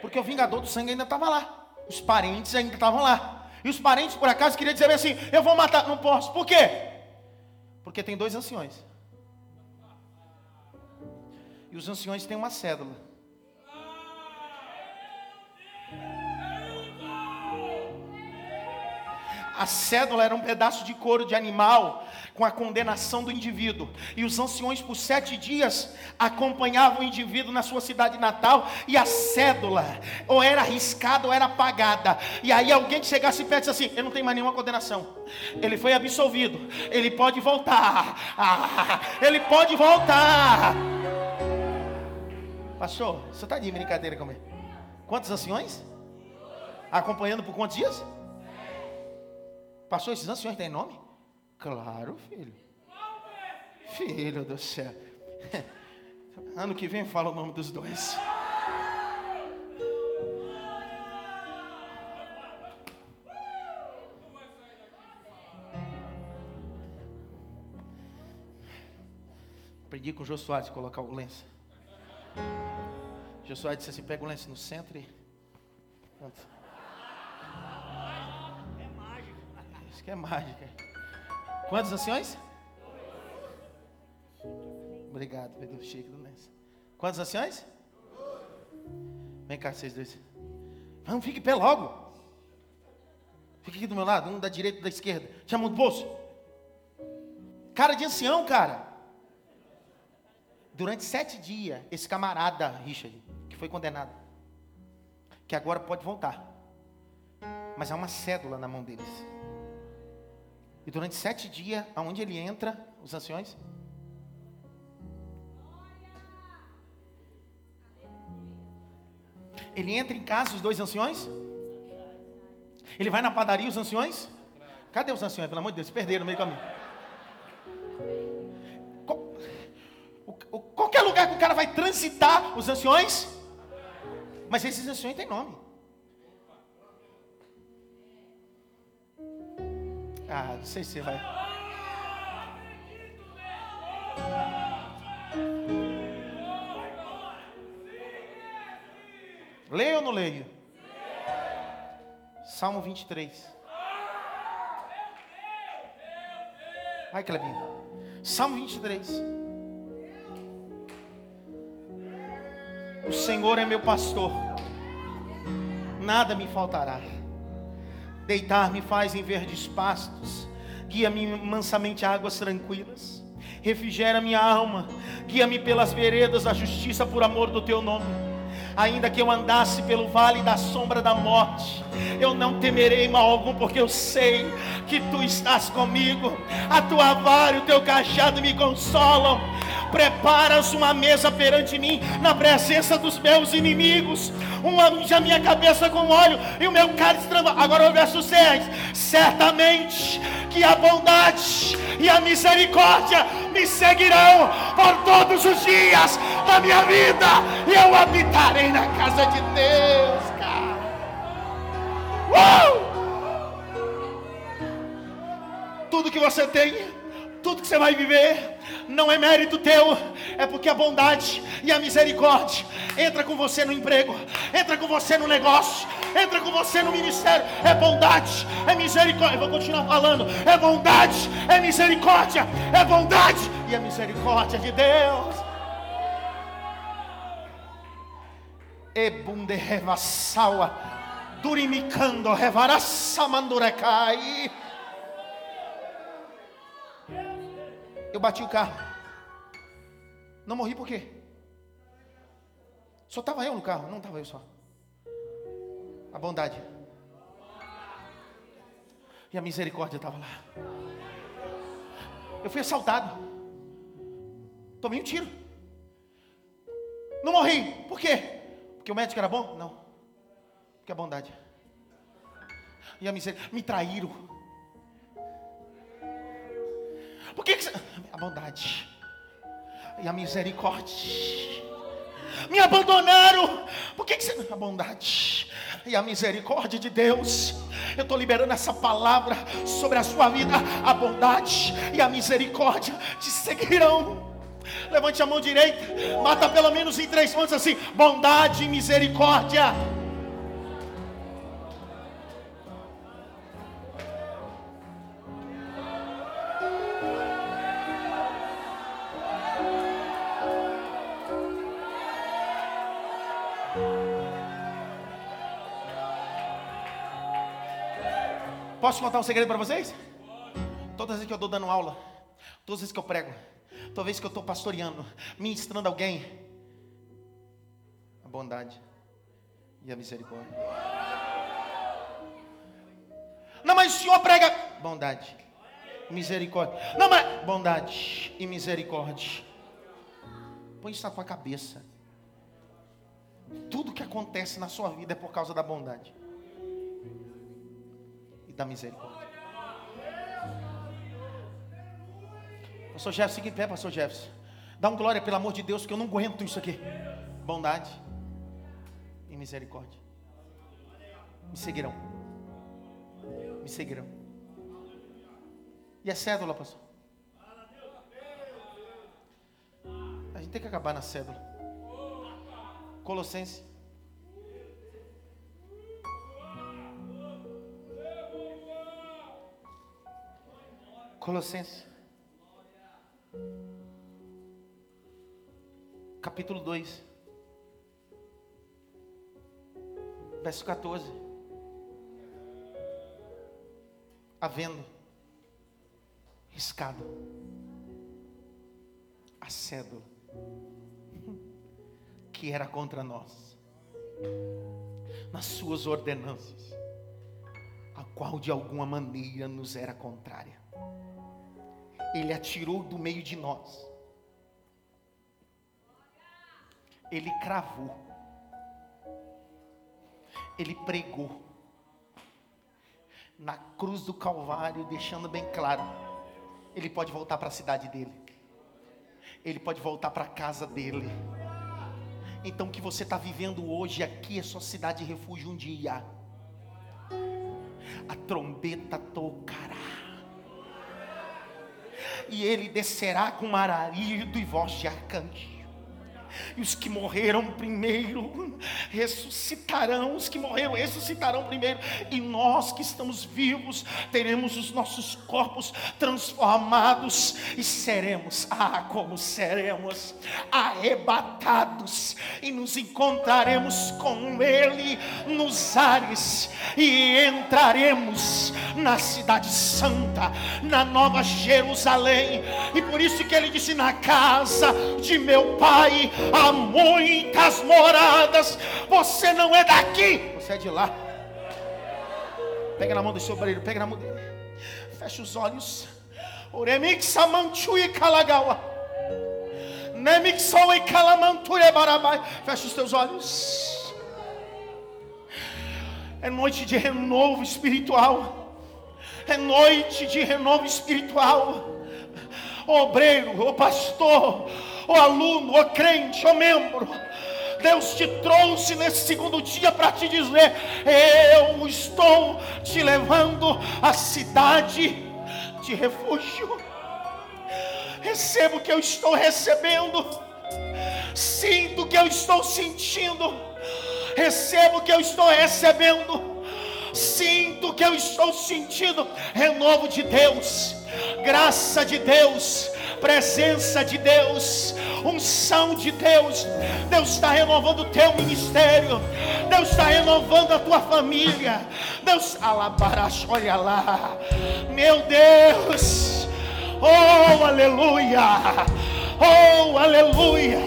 Porque o vingador do sangue ainda estava lá. Os parentes ainda estavam lá. E os parentes, por acaso, queriam dizer assim: Eu vou matar. Não posso. Por quê? Porque tem dois anciões. E os anciões têm uma cédula. A cédula era um pedaço de couro de animal com a condenação do indivíduo. E os anciões, por sete dias, acompanhavam o indivíduo na sua cidade natal. E a cédula, ou era arriscada ou era apagada. E aí alguém que chegasse perto disse assim: Eu não tenho mais nenhuma condenação. Ele foi absolvido. Ele pode voltar. Ah, ele pode voltar. Pastor, você está de brincadeira comigo? Quantos anciões? Acompanhando por quantos dias? Pastor, esses anciões têm nome? Claro, filho. Filho do céu. Ano que vem fala o nome dos dois. Aprendi com o Jô Soares colocar o lenço. Jô Soares disse assim: pega o lenço no centro e. Pronto. Que é mágica. Quantos anciões? Obrigado pelo chique do Lenço. Quantos anciões? Vem cá, vocês dois. Vamos, fique pé logo. Fique aqui do meu lado, um da direita e da esquerda. Chama um bolso. Cara de ancião, cara. Durante sete dias, esse camarada, Richard, que foi condenado, que agora pode voltar. Mas há uma cédula na mão deles. E durante sete dias, aonde ele entra, os anciões? Ele entra em casa, os dois anciões? Ele vai na padaria, os anciões? Cadê os anciões? Pelo amor de Deus, perderam no meio do caminho. Qualquer lugar que o cara vai transitar, os anciões? Mas esses anciões têm nome. Ah, não sei se vai. Leio ou não leio? Salmo 23. Vai, Clebinho. Salmo 23. O Senhor é meu pastor, nada me faltará. Deitar-me faz em verdes pastos, guia-me mansamente a águas tranquilas, refrigera minha alma, guia-me pelas veredas da justiça por amor do teu nome. Ainda que eu andasse pelo vale da sombra da morte, eu não temerei mal algum, porque eu sei que tu estás comigo. A tua vara e o teu cajado me consolam. Preparas uma mesa perante mim, na presença dos meus inimigos. Uma a minha cabeça com óleo e o meu cálice transborda. Agora o verso 6: Certamente que a bondade e a misericórdia me seguirão por todos os dias da minha vida, e eu habitarei na casa de Deus, cara. Uh! Tudo que você tem, tudo que você vai viver, não é mérito teu, é porque a bondade e a misericórdia entra com você no emprego, entra com você no negócio, entra com você no ministério. É bondade, é misericórdia. Vou continuar falando. É bondade, é misericórdia, é bondade e a misericórdia de Deus. Ebunde revassaua, durimicando revarassa mandurecai. Eu bati o carro. Não morri por quê? Só estava eu no carro, não estava eu só. A bondade. E a misericórdia estava lá. Eu fui assaltado. Tomei um tiro. Não morri. Por quê? Porque o médico era bom? Não. Porque a bondade. E a misericórdia. Me traíram. Por que, que você... A bondade. E a misericórdia me abandonaram. Por que, que você. A bondade e a misericórdia de Deus. Eu estou liberando essa palavra sobre a sua vida. A bondade e a misericórdia te seguirão. Levante a mão direita, mata pelo menos em três pontos assim: bondade e misericórdia. Posso contar um segredo para vocês? Todas as vezes que eu estou dando aula, todas as vezes que eu prego, toda vez que eu estou pastoreando, ministrando alguém, a bondade e a misericórdia. Não, mas o Senhor prega bondade, misericórdia. Não, mas bondade e misericórdia. Põe isso na tua cabeça. Tudo que acontece na sua vida é por causa da bondade da misericórdia. Pastor Jefferson, fique em pé, pastor Jefferson. Dá um glória, pelo amor de Deus, que eu não aguento isso aqui. Bondade e misericórdia. Me seguirão. Me seguirão. E a cédula, pastor? A gente tem que acabar na cédula. Colossenses Colossenses. Capítulo 2. Verso 14. Havendo riscado a cédula que era contra nós, nas suas ordenanças, a qual de alguma maneira nos era contrária ele atirou do meio de nós. Ele cravou. Ele pregou. Na cruz do Calvário, deixando bem claro: ele pode voltar para a cidade dele, ele pode voltar para a casa dele. Então, o que você está vivendo hoje aqui é sua cidade de refúgio um dia. A trombeta tocará e ele descerá com mararido e voz de arcanjo e os que morreram primeiro ressuscitarão, os que morreram ressuscitarão primeiro, e nós que estamos vivos teremos os nossos corpos transformados e seremos, ah, como seremos arrebatados. E nos encontraremos com Ele nos ares. E entraremos na Cidade Santa, na Nova Jerusalém, e por isso que Ele disse: Na casa de meu Pai há muitas moradas. Você não é daqui, você é de lá. Pega na mão do seu obreiro, pega na mão dele. Fecha os olhos. Kalagawa. E. Fecha os teus olhos. É noite de renovo espiritual. É noite de renovo espiritual. O obreiro, o pastor, o aluno, o crente, o membro. Deus te trouxe nesse segundo dia para te dizer: Eu estou te levando à cidade de refúgio. Recebo o que eu estou recebendo, sinto o que eu estou sentindo, recebo o que eu estou recebendo, sinto que eu estou sentindo. Renovo de Deus, graça de Deus, presença de Deus, unção de Deus. Deus está renovando o teu ministério, Deus está renovando a tua família. Deus, alabarash, olha lá, meu Deus, oh aleluia, oh aleluia.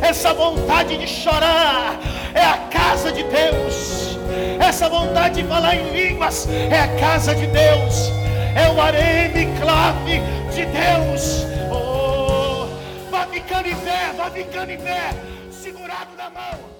Essa vontade de chorar é a casa de Deus, essa vontade de falar em línguas é a casa de Deus, é o areme clave de Deus. Oh, vai ficando em pé, vai ficando em pé, segurado na mão.